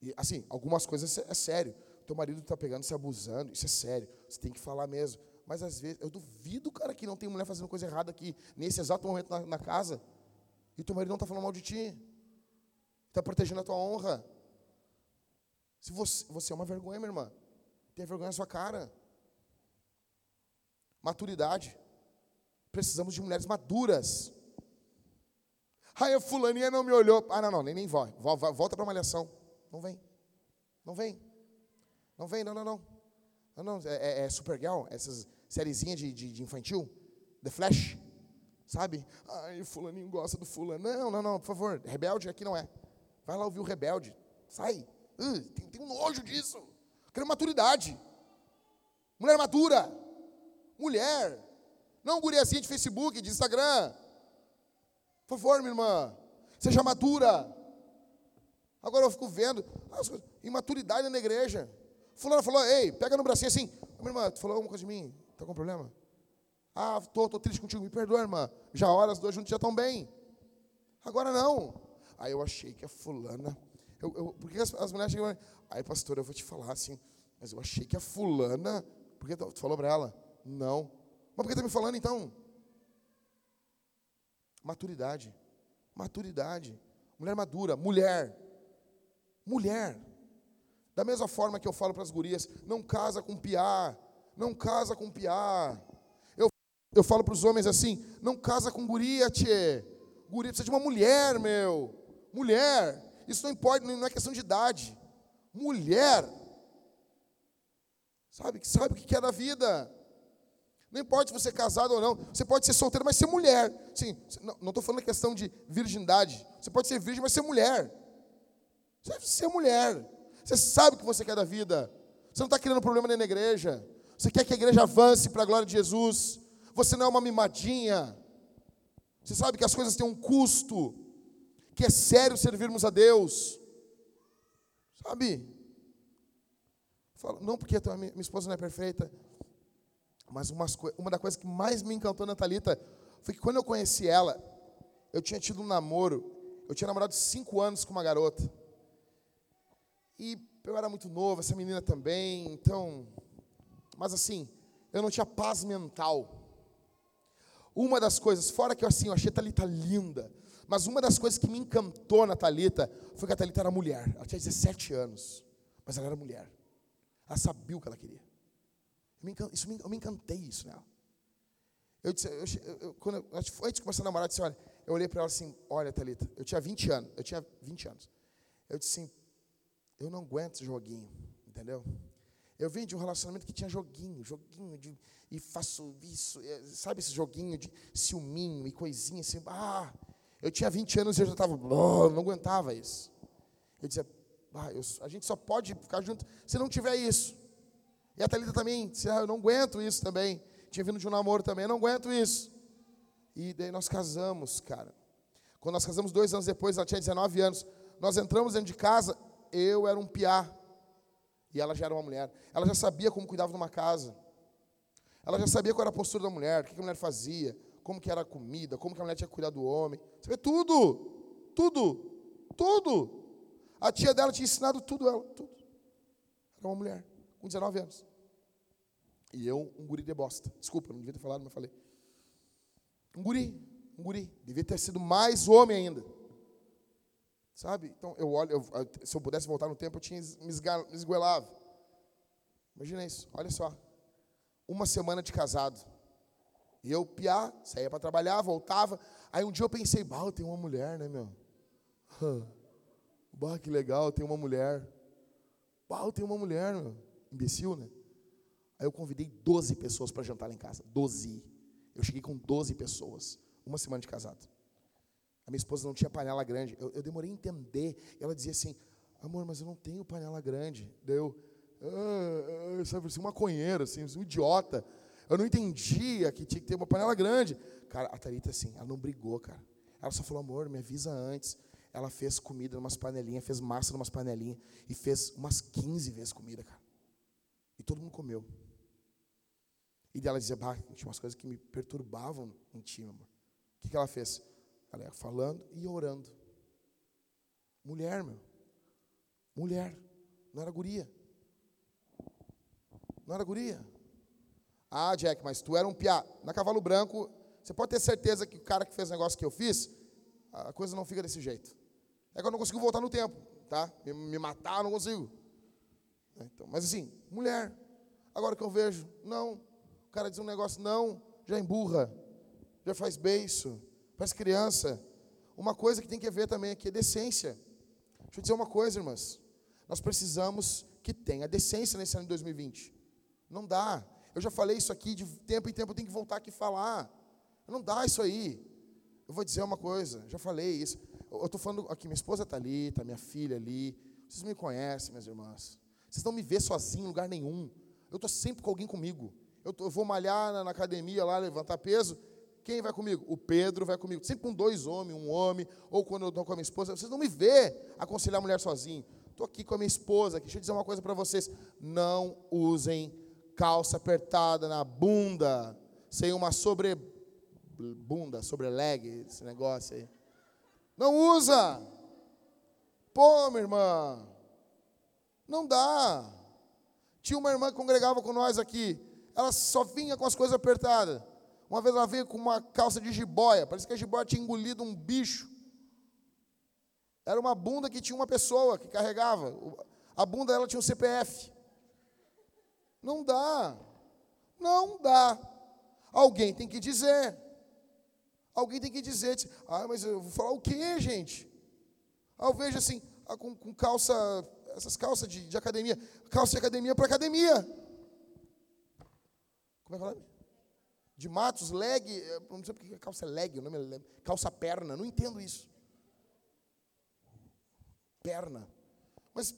E assim, algumas coisas é, sério. Teu marido está pegando, se abusando, isso é sério. Você tem que falar mesmo. Mas às vezes, eu duvido, cara, que não tem mulher fazendo coisa errada aqui, nesse exato momento na, na casa. E teu marido não está falando mal de ti. Está protegendo a tua honra. Se você, você é uma vergonha, minha irmã. Tem vergonha na sua cara. Maturidade. Precisamos de mulheres maduras. Ai, a fulaninha não me olhou. Ah, não, não, nem, nem vai. Volta para a malhação. Não vem. Não vem. Não vem, não, não, não. Não, não, é, é, é Supergirl, essas sériezinhas de, de, de, infantil. The Flash. Sabe? Ai, fulaninho gosta do fulano. Não, não, não, por favor. Rebelde aqui não é. Vai lá ouvir o rebelde. Sai. Uh, tem, tem um nojo disso. quero maturidade. Mulher madura. Mulher. Não guriazinha de Facebook, de Instagram. Por favor, minha irmã. Seja madura. Agora eu fico vendo as coisas, imaturidade na igreja. Fulano falou, ei, pega no bracinho assim. Minha irmã, tu falou alguma coisa de mim? Está com problema? Ah, tô, tô triste contigo, me perdoa, irmã. Já horas, as duas juntos já estão bem. Agora não. Aí eu achei que a fulana. Eu, eu, porque as, as mulheres chegam. Aí, pastor, eu vou te falar assim. Mas eu achei que a fulana. Por que tu falou para ela? Não. Mas por que está me falando então? Maturidade. Maturidade. Mulher madura. Mulher. Mulher. Da mesma forma que eu falo para as gurias, não casa com piá. Não casa com piá. Eu, eu falo para os homens assim, não casa com guria, tchê. Guria precisa de uma mulher, meu. Mulher. Isso não importa, não é questão de idade. Mulher. Sabe, sabe o que é da vida. Não importa se você é casado ou não, você pode ser solteiro, mas ser mulher. Sim, não estou falando questão de virgindade. Você pode ser virgem, mas ser mulher. Você deve ser mulher. Você sabe o que você quer da vida. Você não está criando problema nem na igreja. Você quer que a igreja avance para a glória de Jesus. Você não é uma mimadinha. Você sabe que as coisas têm um custo. Que é sério servirmos a Deus. Sabe? Falo, não porque minha esposa não é perfeita. Mas uma, uma das coisas que mais me encantou na Thalita foi que quando eu conheci ela, eu tinha tido um namoro. Eu tinha namorado cinco anos com uma garota. E eu era muito novo, essa menina também, então. Mas assim, eu não tinha paz mental. Uma das coisas, fora que eu assim, eu achei a Thalita linda, mas uma das coisas que me encantou na Thalita foi que a Thalita era mulher. Ela tinha 17 anos, mas ela era mulher. Ela sabia o que ela queria. Eu me, isso, eu me encantei isso nela. Eu disse, eu, eu, quando antes de começar a namorar, eu disse, olha, eu olhei para ela assim, olha, Thalita, eu tinha 20 anos, eu tinha 20 anos. Eu disse assim, eu não aguento esse joguinho, entendeu? Eu vim de um relacionamento que tinha joguinho, joguinho de e faço isso, sabe esse joguinho de ciúminho e coisinha assim, ah, eu tinha 20 anos e eu já estava, oh, não aguentava isso. Eu dizia, ah, eu, a gente só pode ficar junto se não tiver isso. E a Thalita também disse, ah, eu não aguento isso também. Tinha vindo de um namoro também, eu não aguento isso. E daí nós casamos, cara. Quando nós casamos dois anos depois, ela tinha 19 anos. Nós entramos dentro de casa, eu era um piá. E ela já era uma mulher. Ela já sabia como cuidava de uma casa. Ela já sabia qual era a postura da mulher, o que a mulher fazia, como que era a comida, como que a mulher tinha que cuidar do homem. Vê tudo, tudo, tudo. A tia dela tinha ensinado tudo ela, tudo. Era uma mulher, com 19 anos. E eu, um guri de bosta. Desculpa, não devia ter falado, mas falei. Um guri, um guri. Devia ter sido mais homem ainda. Sabe? Então, eu olho, eu, se eu pudesse voltar no tempo, eu tinha me esguelava. Imagina isso, olha só. Uma semana de casado. E eu, piá, saía para trabalhar, voltava. Aí um dia eu pensei, bah, tenho uma mulher, né, meu? Bah, que legal, tem uma mulher. Bah, tenho uma mulher, meu. Imbecil, né? Aí eu convidei 12 pessoas para jantar lá em casa. 12. Eu cheguei com 12 pessoas. Uma semana de casado. A minha esposa não tinha panela grande. Eu, eu demorei a entender. Ela dizia assim: amor, mas eu não tenho panela grande. Daí eu, ah, ah, sabe assim, um maconheiro, assim, um idiota. Eu não entendia que tinha que ter uma panela grande. Cara, a Thalita, assim, ela não brigou, cara. Ela só falou, amor, me avisa antes. Ela fez comida em umas panelinhas, fez massa em umas panelinhas e fez umas 15 vezes comida, cara. E todo mundo comeu. E dela dizia, bah, tinha umas coisas que me perturbavam em ti, amor. O que, que ela fez? Ia falando e orando. Mulher, meu. Mulher. Não era guria. Não era guria. Ah, Jack, mas tu era um piá. Na Cavalo Branco, você pode ter certeza que o cara que fez o negócio que eu fiz, a coisa não fica desse jeito. É que eu não consigo voltar no tempo, tá? Me, me matar, eu não consigo. É, então, mas assim, mulher. Agora que eu vejo, não. O cara diz um negócio, não, já emburra, já faz beiço, faz criança. Uma coisa que tem que ver também aqui é decência. Deixa eu dizer uma coisa, irmãs. Nós precisamos que tenha decência nesse ano de 2020. Não dá. Eu já falei isso aqui, de tempo em tempo eu tenho que voltar aqui falar. Não dá isso aí. Eu vou dizer uma coisa, já falei isso. Eu estou falando aqui, minha esposa está ali, está minha filha ali. Vocês me conhecem, minhas irmãs. Vocês não me vê sozinho em lugar nenhum. Eu estou sempre com alguém comigo. Eu, tô, eu vou malhar na, na, academia lá, levantar peso. Quem vai comigo? O Pedro vai comigo. Sempre com dois homens, um homem, ou quando eu estou com a minha esposa. Vocês não me vê aconselhar a mulher sozinho. Estou aqui com a minha esposa. Deixa eu dizer uma coisa para vocês. Não usem calça apertada na bunda, sem uma sobre bunda, sobre leg, esse negócio aí. Não usa. Pô, minha irmã. Não dá. Tinha uma irmã que congregava com nós aqui. Ela só vinha com as coisas apertadas. Uma vez ela veio com uma calça de jiboia. Parece que a jiboia tinha engolido um bicho. Era uma bunda que tinha uma pessoa que carregava. A bunda dela tinha um CPF. Não dá. Não dá. Alguém tem que dizer. Alguém tem que dizer. Ah, mas eu vou falar o quê, gente? Ah, eu vejo assim, ah, com, com, calça, essas calças de, de academia. Calça de academia para academia. Como é que nome? De Matos, leg. Eh, não sei porque calça é leg, o nome é calça perna. Não entendo isso. Perna. Mas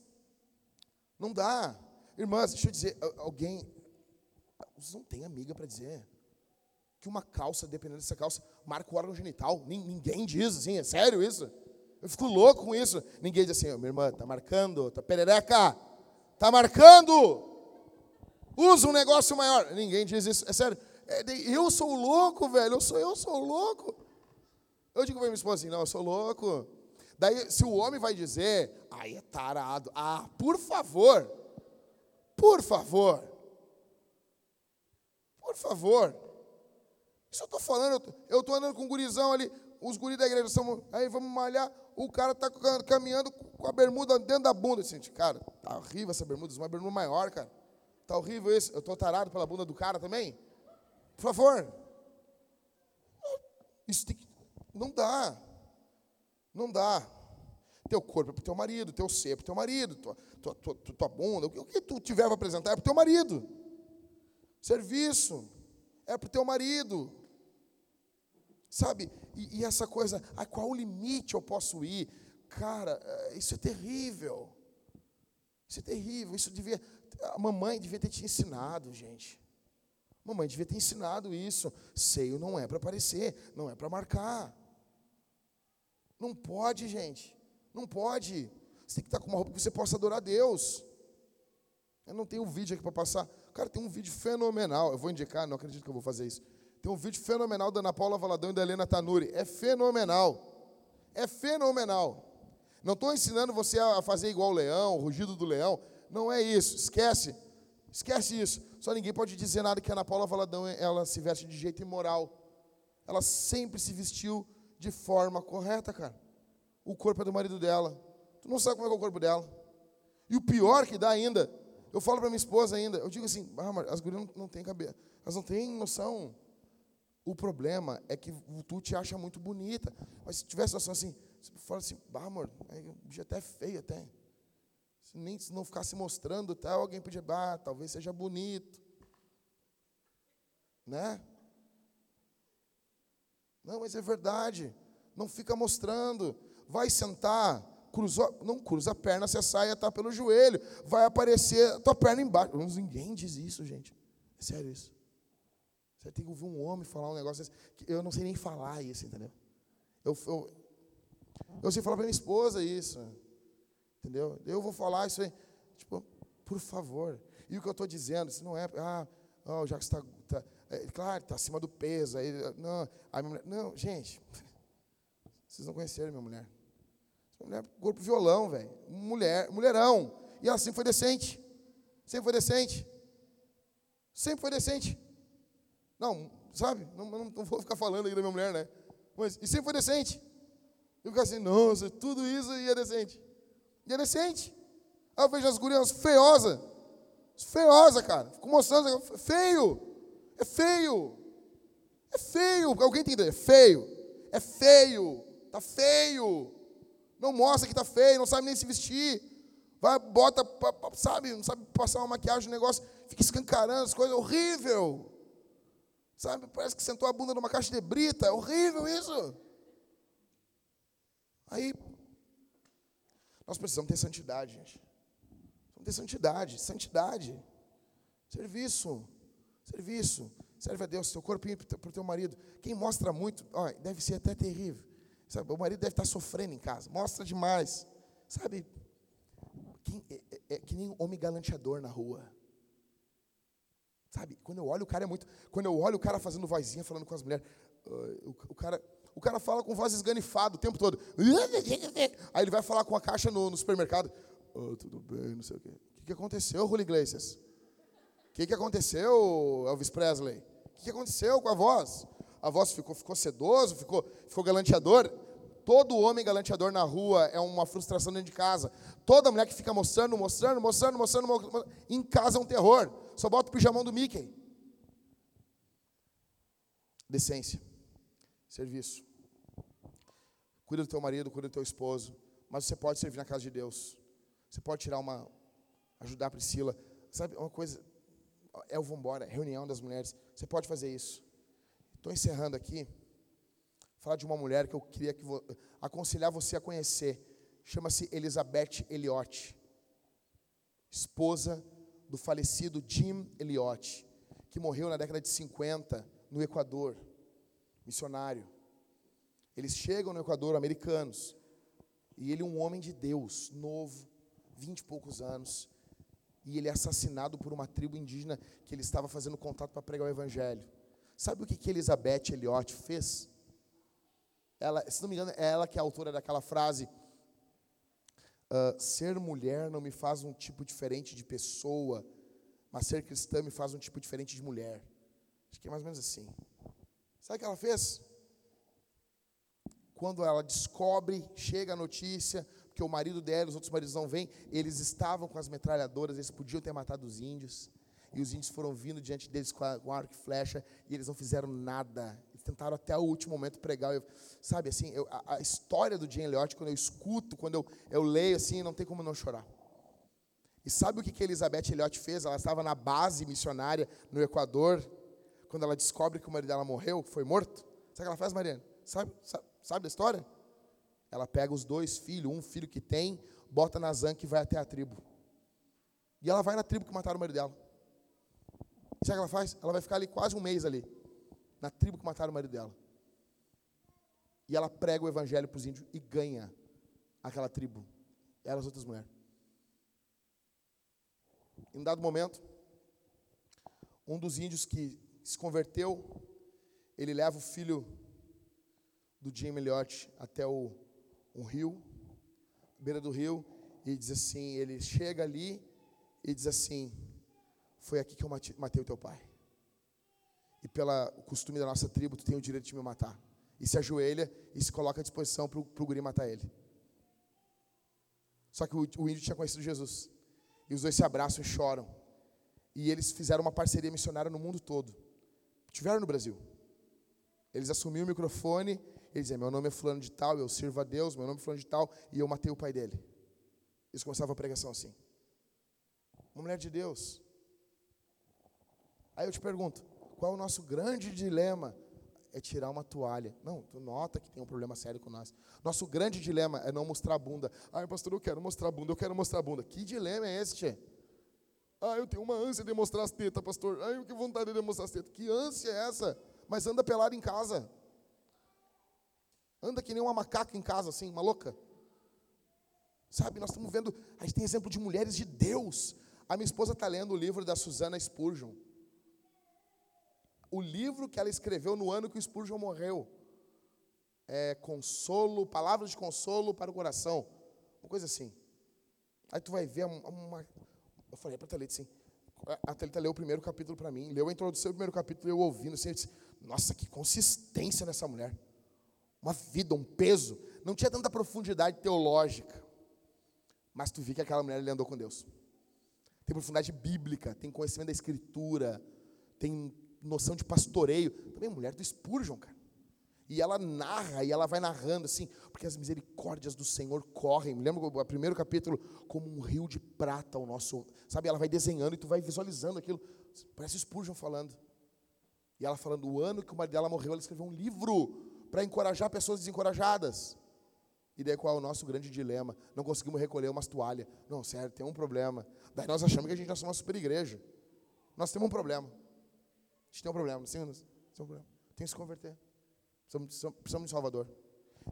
não dá. Irmãs, deixa eu dizer, alguém. Vocês não têm amiga para dizer que uma calça, dependendo dessa calça, marca o órgão genital. Ninguém diz assim, é sério isso? Eu fico louco com isso. Ninguém diz assim, oh, minha irmã, tá marcando, tá perereca, tá marcando. Usa um negócio maior. Ninguém diz isso, é sério. É, eu sou louco, velho, eu sou eu sou louco. Eu digo para minha esposa assim, não, eu sou louco. Daí, se o homem vai dizer, aí é tarado. Ah, por favor, por favor. Por favor. Isso eu estou falando, eu estou andando com um gurizão ali, os guris da igreja são, aí vamos malhar, o cara está caminhando com a bermuda dentro da bunda. Assim, cara, tá horrível essa bermuda, é uma bermuda maior, cara. Tá horrível isso. Eu estou tarado pela bunda do cara também? Por favor. Isso tem que, não dá. Não dá. Teu corpo é para o teu marido, teu ser é para o teu marido, tua, tua, tua, tua bunda, o que tu tiver para apresentar é para o teu marido. Serviço é para o teu marido. Sabe? E, e, essa coisa, a qual limite eu posso ir? Cara, é, isso é terrível. Isso é terrível. Isso devia. A mamãe devia ter te ensinado, gente. Mamãe devia ter ensinado isso. Seio não é para aparecer, não é para marcar. Não pode, gente. Não pode. Você tem que estar com uma roupa que você possa adorar a Deus. Eu não tenho um vídeo aqui para passar. Cara, tem um vídeo fenomenal. Eu vou indicar, não acredito que eu vou fazer isso. Tem um vídeo fenomenal da Ana Paula Valadão e da Helena Tanuri. É fenomenal. É fenomenal. Não estou ensinando você a fazer igual o leão, o rugido do leão. Não é isso. Esquece. Esquece isso. Só ninguém pode dizer nada que a Ana Paula Valadão ela se veste de jeito imoral. Ela sempre se vestiu de forma correta, cara o corpo é do marido dela. Tu não sabe como é, é o corpo dela. E o pior que dá ainda, eu falo para minha esposa ainda, eu digo assim, ah, as gurias não, não têm cabeça, elas não têm noção. O problema é que tu te acha muito bonita. Mas se tivesse noção assim, você fala assim, bah, amor, o bicho até é feio até. Se nem se não ficar se mostrando, tal, alguém podia, bah, talvez seja bonito. Né? Não, mas é verdade. Não fica mostrando vai sentar, cruzou, não cruza a perna, você sai tá pelo joelho, vai aparecer a tua perna embaixo. Ninguém diz isso, gente. É sério isso. Você tem que ouvir um homem falar um negócio que eu não sei nem falar isso, entendeu? Eu, eu, eu sei falar para minha esposa isso, entendeu? Eu vou falar isso aí, tipo, por favor. E o que eu estou dizendo, isso não é, ah, oh, já que está, tá, é, claro, está acima do peso, aí, não, a minha mulher, não, gente, vocês não conheceram minha mulher. Minha mulher, corpo violão, velho, mulher, mulherão, e ela sempre foi decente, sempre foi decente, sempre foi decente. Não, sabe? Não, não, não, vou ficar falando aí da minha mulher, né? Mas, e sempre foi decente. Eu fico assim, nossa, tudo isso e é decente. E é decente. Aí eu vejo as gurias feiosas. Feiosa, cara. Fico mostrando, feio. É feio. É feio. Alguém entende? É feio. É feio. Tá feio. Não mostra que tá feio, não sabe nem se vestir. Vai, bota, sabe, não sabe passar uma maquiagem, um negócio, fica escancarando as coisas, horrível. Sabe, parece que sentou a bunda numa caixa de brita. É horrível isso. Aí, nós precisamos ter santidade, gente. Precisamos ter santidade, santidade. Serviço, serviço. Serve a Deus, seu corpinho para o teu marido. Quem mostra muito, ó, deve ser até terrível. Sabe, o marido deve estar sofrendo em casa. Mostra demais. Sabe, quem, é, é, é que nem homem galanteador na rua. Sabe? Quando eu olho, o cara é muito. Quando eu olho o cara fazendo vozinha, falando com as mulheres, uh, o, o, cara, o cara fala com voz esganifada o tempo todo. Aí ele vai falar com a caixa no, no supermercado. Oh, tudo bem, não sei o quê. O que, que aconteceu, Julio Iglesias? O que, que aconteceu, Elvis Presley? O que, que aconteceu com a voz? A voz ficou, ficou sedoso, ficou, ficou galanteador. Todo homem galanteador na rua é uma frustração dentro de casa. Toda mulher que fica mostrando, mostrando, mostrando, mostrando, mostrando em casa é um terror. Só bota o pijamão do Mickey. Decência. Serviço. Cuida do teu marido, cuida do teu esposo. Mas você pode servir na casa de Deus. Você pode tirar uma. ajudar a Priscila. Sabe uma coisa? É o vambora, reunião das mulheres. Você pode fazer isso. Estou encerrando aqui. Falar de uma mulher que eu queria que aconselhar você a conhecer. Chama-se Elizabeth Elliot. Esposa do falecido Jim Elliot, que morreu na década de 50 no Equador, missionário. Eles chegam no Equador, americanos, e ele é um homem de Deus, novo, vinte e poucos anos, e ele é assassinado por uma tribo indígena que ele estava fazendo contato para pregar o evangelho. Sabe o que, que Elizabeth Elliot fez? Ela, se não me engano, é ela que é a autora daquela frase: Uh, ser mulher não me faz um tipo diferente de pessoa, mas ser cristã me faz um tipo diferente de mulher. Acho que é mais ou menos assim. Sabe o que ela fez? Quando ela descobre, chega a notícia, que o marido dela, os outros maridos não vêm, eles estavam com as metralhadoras, eles podiam ter matado os índios, e os índios foram vindo diante deles com, arco e flecha, e eles não fizeram nada tentaram até o último momento pregar. Eu, sabe, assim, eu, a, a, história do Jane Elliot, quando eu escuto, quando eu, eu leio, assim, não tem como não chorar. E sabe o que, que Elizabeth Elliot fez? Ela estava na base missionária no Equador, quando ela descobre que o marido dela morreu, foi morto. Sabe o que ela faz, Mariana? Sabe, sabe, sabe da história? Ela pega os dois filhos, um filho que tem, bota na zanca e vai até a tribo. E ela vai na tribo que mataram o marido dela. E sabe o que ela faz? Ela vai ficar ali quase um mês ali na tribo que mataram o marido dela. E ela prega o evangelho para os índios e ganha aquela tribo. Elas outras mulheres. Em um dado momento, um dos índios que se converteu, ele leva o filho do Jim Elliot até o, um rio, beira do rio, e diz assim, ele chega ali e diz assim, foi aqui que eu matei o teu pai e pelo costume da nossa tribo, tu tem o direito de me matar. E se ajoelha e se coloca à disposição para o guri matar ele. Só que o, o índio tinha conhecido Jesus. E os dois se abraçam e choram. E eles fizeram uma parceria missionária no mundo todo. Tiveram no Brasil. Eles assumiram o microfone, eles diziam, meu nome é fulano de tal, eu sirvo a Deus, meu nome é fulano de tal, e eu matei o pai dele. Eles começavam a pregação assim. Uma mulher de Deus. Aí eu te pergunto, qual é o nosso grande dilema? é tirar uma toalha. Não, tu nota que tem um problema sério com nós. Nosso grande dilema é não mostrar a bunda. Ai, pastor, eu quero mostrar a bunda, eu quero mostrar a bunda. Que dilema é esse, tchê? Ah, eu tenho uma ânsia de mostrar as tetas, pastor. Ai, que vontade de mostrar as tetas. Que ânsia é essa? Mas anda pelado em casa. Anda que nem uma macaca em casa, assim, uma louca. Sabe, nós estamos vendo, a gente tem exemplo de mulheres de Deus. A minha esposa está lendo o livro da Susana Spurgeon o livro que ela escreveu no ano que o Spurgeon morreu. É consolo, palavras de consolo para o coração. Uma coisa assim. Aí tu vai ver uma eu falei para a Thalita assim. A Thalita leu o primeiro capítulo para mim, leu a introdução do primeiro capítulo, eu ouvindo assim, eu disse, nossa, que consistência nessa mulher. Uma vida, um peso. Não tinha tanta profundidade teológica. Mas tu vi que aquela mulher andou com Deus. Tem profundidade bíblica, tem conhecimento da escritura, tem noção de pastoreio. Também é mulher do Spurgeon, cara. E ela narra, e ela vai narrando assim, porque as misericórdias do Senhor correm. Me lembra o primeiro capítulo, como um rio de prata o nosso. Sabe, ela vai desenhando e tu vai visualizando aquilo. Parece Spurgeon falando. E ela falando, o ano que o marido dela morreu, ela escreveu um livro para encorajar pessoas desencorajadas. E daí qual é o nosso grande dilema? Não conseguimos recolher umas toalhas. Não, sério, tem um problema. Daí nós achamos que a gente somos uma super igreja. Nós temos um problema. A gente tem um problema, sim, tem um problema. Tem que se converter. Precisamos, de Salvador.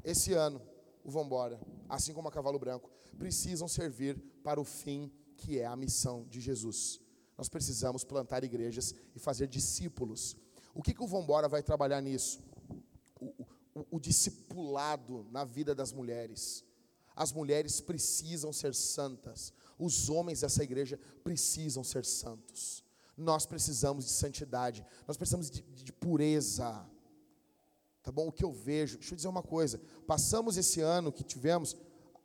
Esse ano, o Vambora, assim como a Cavalo Branco, precisam servir para o fim que é a missão de Jesus. Nós precisamos plantar igrejas e fazer discípulos. O que, que o Vambora vai trabalhar nisso? O, o, o discipulado na vida das mulheres. As mulheres precisam ser santas. Os homens dessa igreja precisam ser santos. Nós precisamos de santidade, nós precisamos de, de pureza. Tá bom? O que eu vejo, deixa eu dizer uma coisa. Passamos esse ano que tivemos,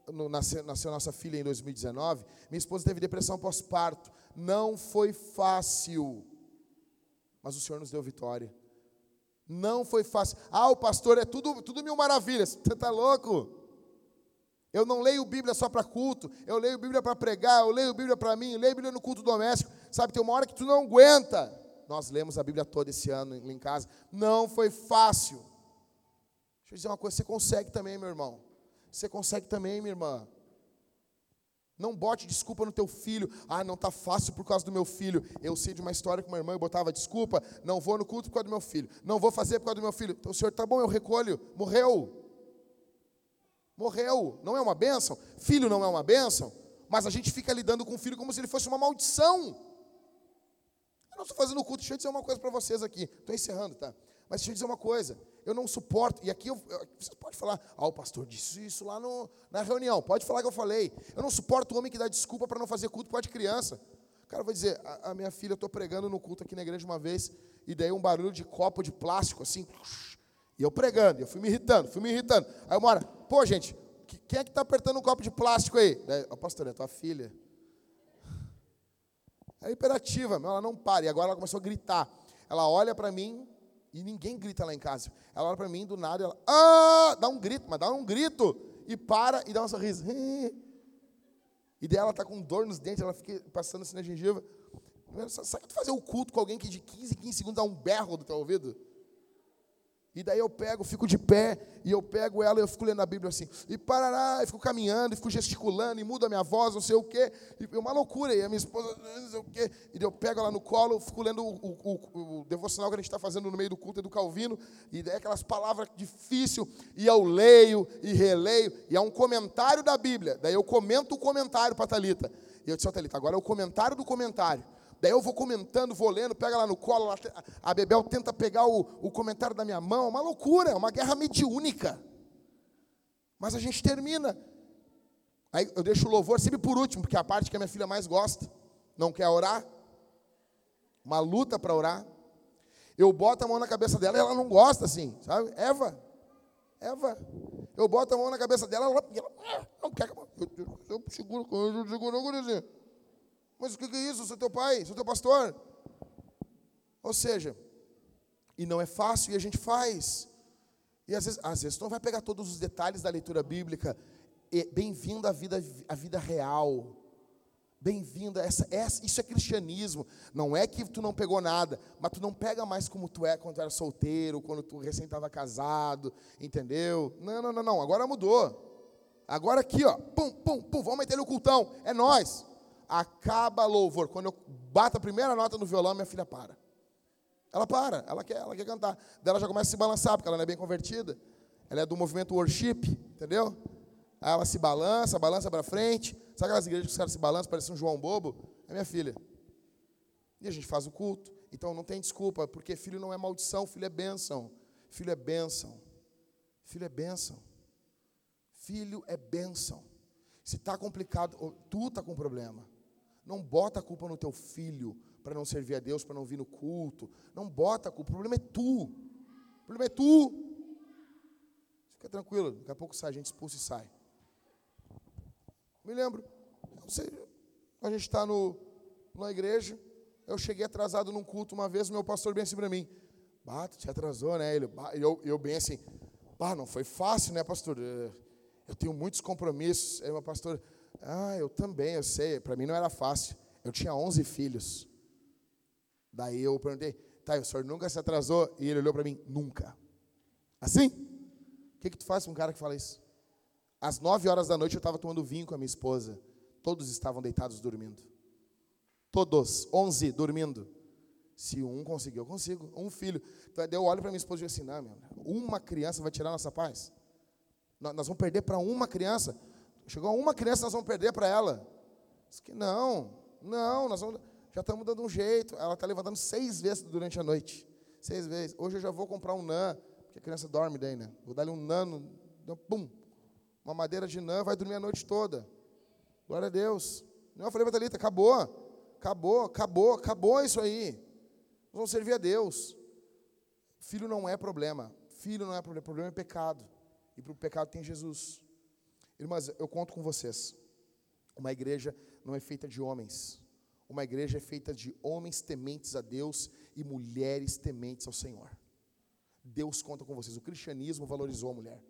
no, nasceu, nasceu nossa filha em 2019, minha esposa teve depressão pós-parto. Não foi fácil, mas o Senhor nos deu vitória. Não foi fácil. Ah, o pastor é tudo, tudo mil maravilhas. Você está louco? Eu não leio Bíblia só para culto, eu leio Bíblia para pregar, eu leio Bíblia para mim, eu leio Bíblia no culto doméstico. Sabe, tem uma hora que tu não aguenta. Nós lemos a Bíblia toda esse ano em casa. Não foi fácil. Deixa eu dizer uma coisa, você consegue também, meu irmão. Você consegue também, minha irmã. Não bote desculpa no teu filho. Ah, não está fácil por causa do meu filho. Eu sei de uma história que uma irmã botava desculpa. Não vou no culto por causa do meu filho. Não vou fazer por causa do meu filho. Então o senhor está bom, eu recolho. Morreu. Morreu. Não é uma bênção? Filho não é uma bênção? Mas a gente fica lidando com o filho como se ele fosse uma maldição. Eu não estou fazendo culto. Deixa eu dizer uma coisa para vocês aqui. Estou encerrando, tá? Mas deixa eu dizer uma coisa. Eu não suporto. E aqui eu, você pode falar. Ah, o pastor disse isso lá no, na reunião. Pode falar que eu falei. Eu não suporto o homem que dá desculpa para não fazer culto por de criança. O cara vai dizer: a, a minha filha, eu estou pregando no culto aqui na igreja uma vez. E daí um barulho de copo de plástico, assim. E eu pregando, eu fui me irritando, fui me irritando. Aí uma hora, pô, gente, quem é que está apertando um copo de plástico aí? Daí, oh, pastor, é tua filha. É imperativa, ela não para. E agora ela começou a gritar. Ela olha para mim, e ninguém grita lá em casa. Ela olha para mim, do nada, ela, ah, dá um grito, mas dá um grito, e para e dá um sorriso. E daí ela está com dor nos dentes, ela fica passando assim na gengiva. Sabe tu fazer o culto com alguém que de 15 em 15 segundos dá um berro do teu ouvido? E daí eu pego, fico de pé, e eu pego ela e eu fico lendo a Bíblia assim. E parará, e fico caminhando, e fico gesticulando, e muda a minha voz, não sei o quê. E é uma loucura. E a minha esposa, não sei o quê. E eu pego ela no colo, fico lendo o, o, o devocional que a gente está fazendo no meio do culto do Calvino. E daí aquelas palavras difíceis. E eu leio e releio. E há um comentário da Bíblia. Daí eu comento o comentário para a Thalita. E eu disse, ó, oh, Thalita, agora é o comentário do comentário. Daí eu vou comentando, vou lendo, pega lá no colo, a Bebel tenta pegar o, o comentário da minha mão, uma loucura, é uma guerra mediúnica. Mas a gente termina. Aí eu deixo o louvor sempre por último, porque é a parte que a minha filha mais gosta. Não quer orar. Uma luta para orar. Eu boto a mão na cabeça dela e ela não gosta assim, sabe? Eva. Eva. Eu boto a mão na cabeça dela e ela, ela não quer. Eu, eu, eu seguro, eu seguro, eu seguro, mas o que é isso? Sou teu pai, sou teu pastor. Ou seja, e não é fácil e a gente faz. E às vezes, às vezes tu não vai pegar todos os detalhes da leitura bíblica. Bem-vindo à vida, à vida real. Bem-vinda, essa, essa, isso é cristianismo. Não é que tu não pegou nada, mas tu não pega mais como tu é quando tu era solteiro, quando tu recém estava casado, entendeu? Não, não, não, não. Agora mudou. Agora aqui, ó, pum, pum, pum, vamos meter no cultão. É nós. Acaba louvor. Quando eu bato a primeira nota no violão, minha filha para. Ela para, ela quer, ela quer cantar. Daí ela já começa a se balançar, porque ela não é bem convertida. Ela é do movimento worship, entendeu? Aí ela se balança, balança para frente. Sabe aquelas igrejas que os caras se balançam, parece um João bobo? É minha filha. E a gente faz o culto. Então não tem desculpa, porque filho não é maldição, filho é bênção. Filho é bênção. Filho é bênção. Filho é bênção. Se está complicado, tu está com problema. Não bota a culpa no teu filho para não servir a Deus, para não vir no culto. Não bota a culpa. O problema é tu. O problema é tu. Fica tranquilo, daqui a pouco sai, a gente expulsa e sai. Me lembro, sei, a gente está na igreja, eu cheguei atrasado num culto uma vez, meu pastor bem assim para mim, bah, tu te atrasou, né? Ele, eu, eu bem assim, não foi fácil, né, pastor? Eu tenho muitos compromissos. Aí meu pastor, ah, eu também, eu sei, para mim não era fácil. Eu tinha 11 filhos. Daí eu perguntei, tá, o senhor nunca se atrasou? E ele olhou para mim, nunca. Assim? O que, que tu faz com um cara que fala isso? Às nove horas da noite eu estava tomando vinho com a minha esposa. Todos estavam deitados dormindo. Todos, onze dormindo. Se um conseguiu, eu consigo. Um filho. Então, eu olho para minha esposa e digo assim: não, meu, uma criança vai tirar nossa paz? Nós vamos perder para uma criança. Chegou uma criança, nós vamos perder para ela. Diz que não, não, nós vamos, já estamos dando um jeito. Ela está levantando seis vezes durante a noite. Seis vezes. Hoje eu já vou comprar um NAN, porque a criança dorme daí, né? Vou dar-lhe um NAN, pum, uma madeira de nã, vai dormir a noite toda. Glória a Deus. Não, eu falei para acabou, acabou, acabou, acabou isso aí. Nós vamos servir a Deus. Filho não é problema. Filho não é problema, problema é pecado. E para o pecado tem Jesus. Irmãs, eu conto com vocês. Uma igreja não é feita de homens. Uma igreja é feita de homens tementes a Deus e mulheres tementes ao Senhor. Deus conta com vocês. O cristianismo valorizou a mulher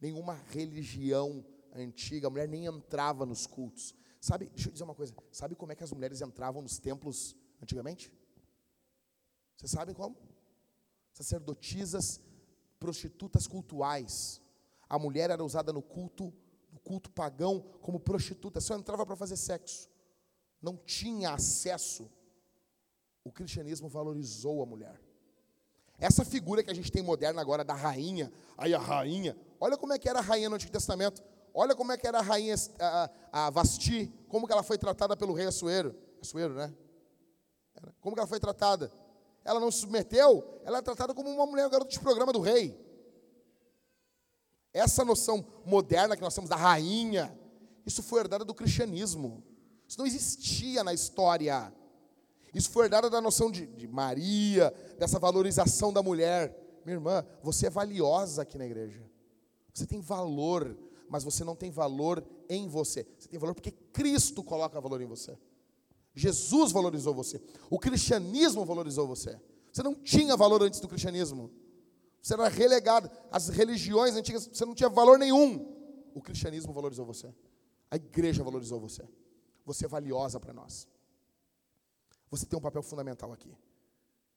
nenhuma religião antiga, a mulher nem entrava nos cultos. Sabe, deixa eu dizer uma coisa, sabe como é que as mulheres entravam nos templos antigamente? Vocês sabem como? Sacerdotisas, prostitutas cultuais. A mulher era usada no culto, culto pagão, como prostituta, só entrava para fazer sexo. Não tinha acesso. O cristianismo valorizou a mulher. Essa figura que a gente tem moderna agora da rainha, aí a rainha, olha como é que era a rainha no Antigo Testamento. Olha como é que era a rainha a, a Vasti, como que ela foi tratada pelo rei Assuero. Assuero, né? Como que ela foi tratada? Ela não se submeteu, ela é tratada como uma mulher garota de programa do rei. Essa noção moderna que nós temos da rainha, isso foi herdada do cristianismo. Isso não existia na história. Isso foi herdado da noção de, de Maria, dessa valorização da mulher. Minha irmã, você é valiosa aqui na igreja. Você tem valor, mas você não tem valor em você. Você tem valor porque Cristo coloca valor em você. Jesus valorizou você. O cristianismo valorizou você. Você não tinha valor antes do cristianismo. Você era relegado. As religiões antigas, você não tinha valor nenhum. O cristianismo valorizou você. A igreja valorizou você. Você é valiosa para nós. Você tem um papel fundamental aqui.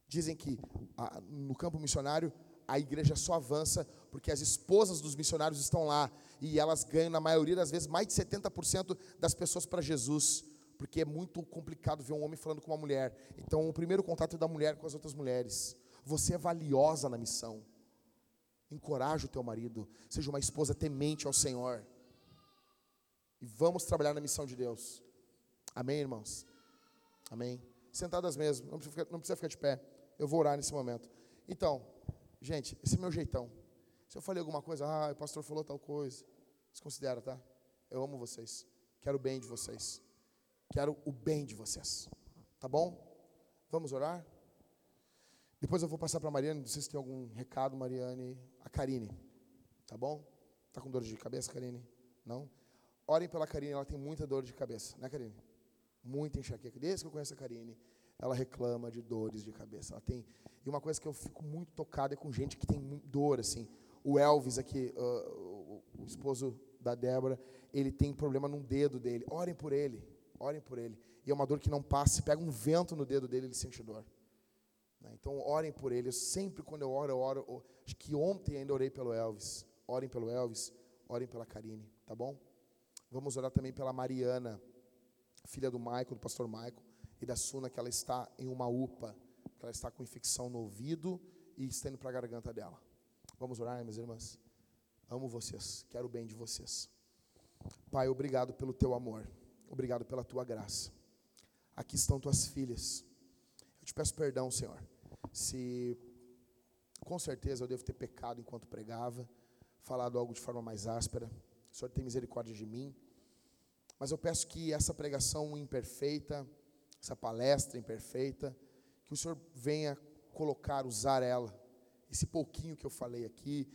Dizem que a, no campo missionário a igreja só avança porque as esposas dos missionários estão lá e elas ganham, na maioria das vezes, mais de 70% das pessoas para Jesus, porque é muito complicado ver um homem falando com uma mulher. Então, o primeiro contato é da mulher com as outras mulheres. Você é valiosa na missão. Encoraje o teu marido, seja uma esposa temente ao Senhor. E vamos trabalhar na missão de Deus. Amém, irmãos? Amém sentadas mesmo, não precisa, ficar, não precisa ficar de pé. Eu vou orar nesse momento. Então, gente, esse é meu jeitão. Se eu falei alguma coisa, ah, o pastor falou tal coisa, desconsidera, tá? Eu amo vocês. Quero o bem de vocês. Quero o bem de vocês. Tá bom? Vamos orar? Depois eu vou passar para a Mariane, não sei se tem algum recado, Mariane. A Karine. Tá bom? Tá com dor de cabeça, Karine? Não? Orem pela Karine, ela tem muita dor de cabeça, né, Karine? muita enxaqueca. Desde que eu conheço a Karine, ela reclama de dores de cabeça. Ela tem e uma coisa que eu fico muito tocado é com gente que tem dor assim. O Elvis aqui, uh, o, esposo da Débora, ele tem problema num dedo dele. Orem por ele. orem por ele. E é uma dor que não passa, se pega um vento no dedo dele, ele sente dor. Né? Então, orem por ele. Eu sempre, quando eu oro, eu oro. Acho que ontem ainda orei pelo Elvis. Orem pelo Elvis, orem pela Karine, tá bom? Vamos orar também pela Mariana, filha do Maico, do pastor Maico, e da Suna, que ela está em uma UPA, que ela está com infecção no ouvido e está indo para a garganta dela. Vamos orar, minhas irmãs? Amo vocês, quero o bem de vocês. Pai, obrigado pelo teu amor, obrigado pela tua graça. Aqui estão tuas filhas. Eu te peço perdão, Senhor, se com certeza eu devo ter pecado enquanto pregava, falado algo de forma mais áspera. O Senhor tem misericórdia de mim. Mas eu peço que essa pregação imperfeita, essa palestra imperfeita, que o Senhor venha colocar, usar ela, esse pouquinho que eu falei aqui,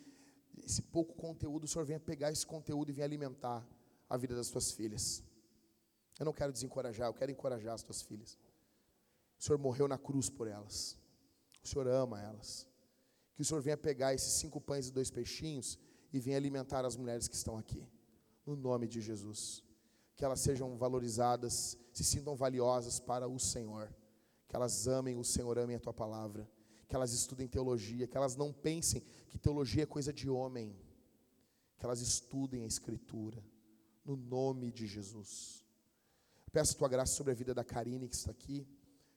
esse pouco conteúdo, o Senhor venha pegar esse conteúdo e venha alimentar a vida das tuas filhas. Eu não quero desencorajar, eu quero encorajar as tuas filhas. O Senhor morreu na cruz por elas. O Senhor ama elas. Que o Senhor venha pegar esses cinco pães e dois peixinhos e venha alimentar as mulheres que estão aqui. No nome de Jesus. Que elas sejam valorizadas, se sintam valiosas para o Senhor. Que elas amem o Senhor, amem a tua palavra. Que elas estudem teologia, que elas não pensem que teologia é coisa de homem. Que elas estudem a Escritura. No nome de Jesus. Peço a tua graça sobre a vida da Karine que está aqui,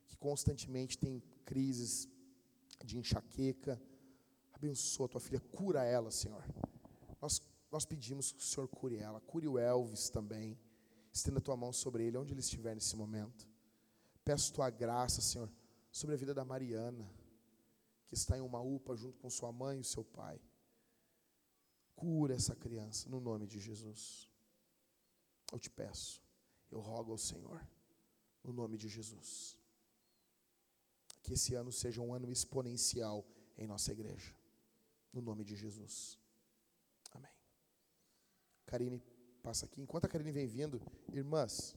que constantemente tem crises de enxaqueca. Abençoa a tua filha, cura ela, Senhor. Nós, nós pedimos que o Senhor cure ela, cure o Elvis também. Estenda a tua mão sobre ele, onde ele estiver nesse momento. Peço tua graça, Senhor, sobre a vida da Mariana, que está em uma UPA junto com sua mãe e seu pai. Cura essa criança, no nome de Jesus. Eu te peço, eu rogo ao Senhor, no nome de Jesus, que esse ano seja um ano exponencial em nossa igreja, no nome de Jesus. Amém. Karine, passa aqui. Enquanto a Karine vem vindo, irmãs,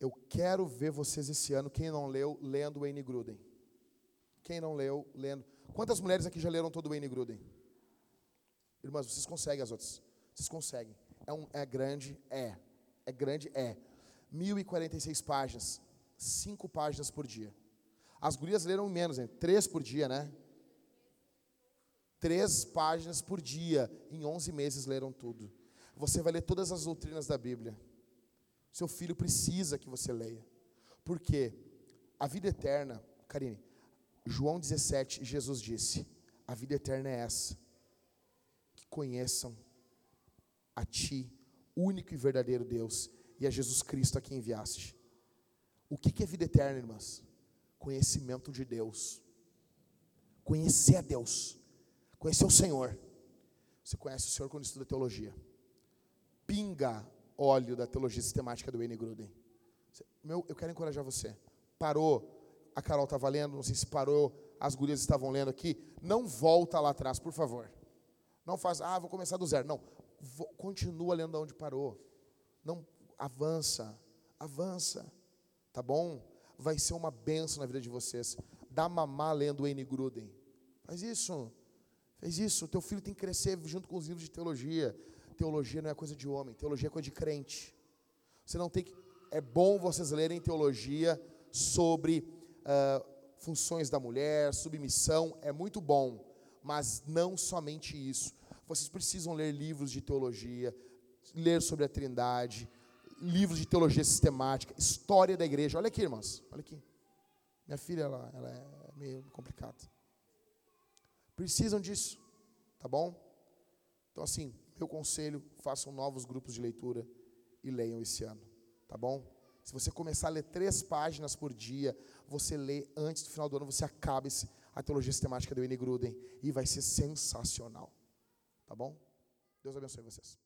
eu quero ver vocês esse ano, quem não leu, lendo Wayne Gruden. Quem não leu, lendo. Quantas mulheres aqui já leram todo o Wayne Gruden? Irmãs, vocês conseguem as outras. Vocês conseguem. É, um, é grande? É. É grande? É. 1046 páginas. Cinco páginas por dia. As gurias leram menos, hein? Três por dia, né? Três páginas por dia. Em 11 meses leram tudo. Você vai ler todas as doutrinas da Bíblia. Seu filho precisa que você leia. Por quê? A vida eterna, Karine, João 17, Jesus disse: A vida eterna é essa. Que conheçam a Ti, único e verdadeiro Deus, e a Jesus Cristo a quem enviaste. O que é vida eterna, irmãs? Conhecimento de Deus. Conhecer a Deus. Conhecer o Senhor. Você conhece o Senhor quando estuda teologia. Pinga óleo da teologia sistemática do Wayne Gruden. Meu, eu quero encorajar você. Parou, a Carol estava lendo, não sei se parou, as gurias estavam lendo aqui. Não volta lá atrás, por favor. Não faz, ah, vou começar do zero. Não, continua lendo onde parou. Não avança, avança. Tá bom? Vai ser uma benção na vida de vocês. Dá mamá lendo Wayne Gruden. Faz isso. Faz isso. Teu filho tem que crescer junto com os livros de teologia. Teologia não é coisa de homem, teologia é coisa de crente. Você não tem que. É bom vocês lerem teologia sobre uh, funções da mulher, submissão, é muito bom, mas não somente isso. Vocês precisam ler livros de teologia, ler sobre a Trindade, livros de teologia sistemática, história da igreja. Olha aqui, irmãs, olha aqui. Minha filha, ela, ela é meio complicada. Precisam disso, tá bom? Então, assim, meu conselho, façam novos grupos de leitura e leiam esse ano, tá bom? Se você começar a ler três páginas por dia, você lê antes do final do ano, você acaba esse, a teologia sistemática do N. Gruden e vai ser sensacional. Tá bom? Deus abençoe vocês.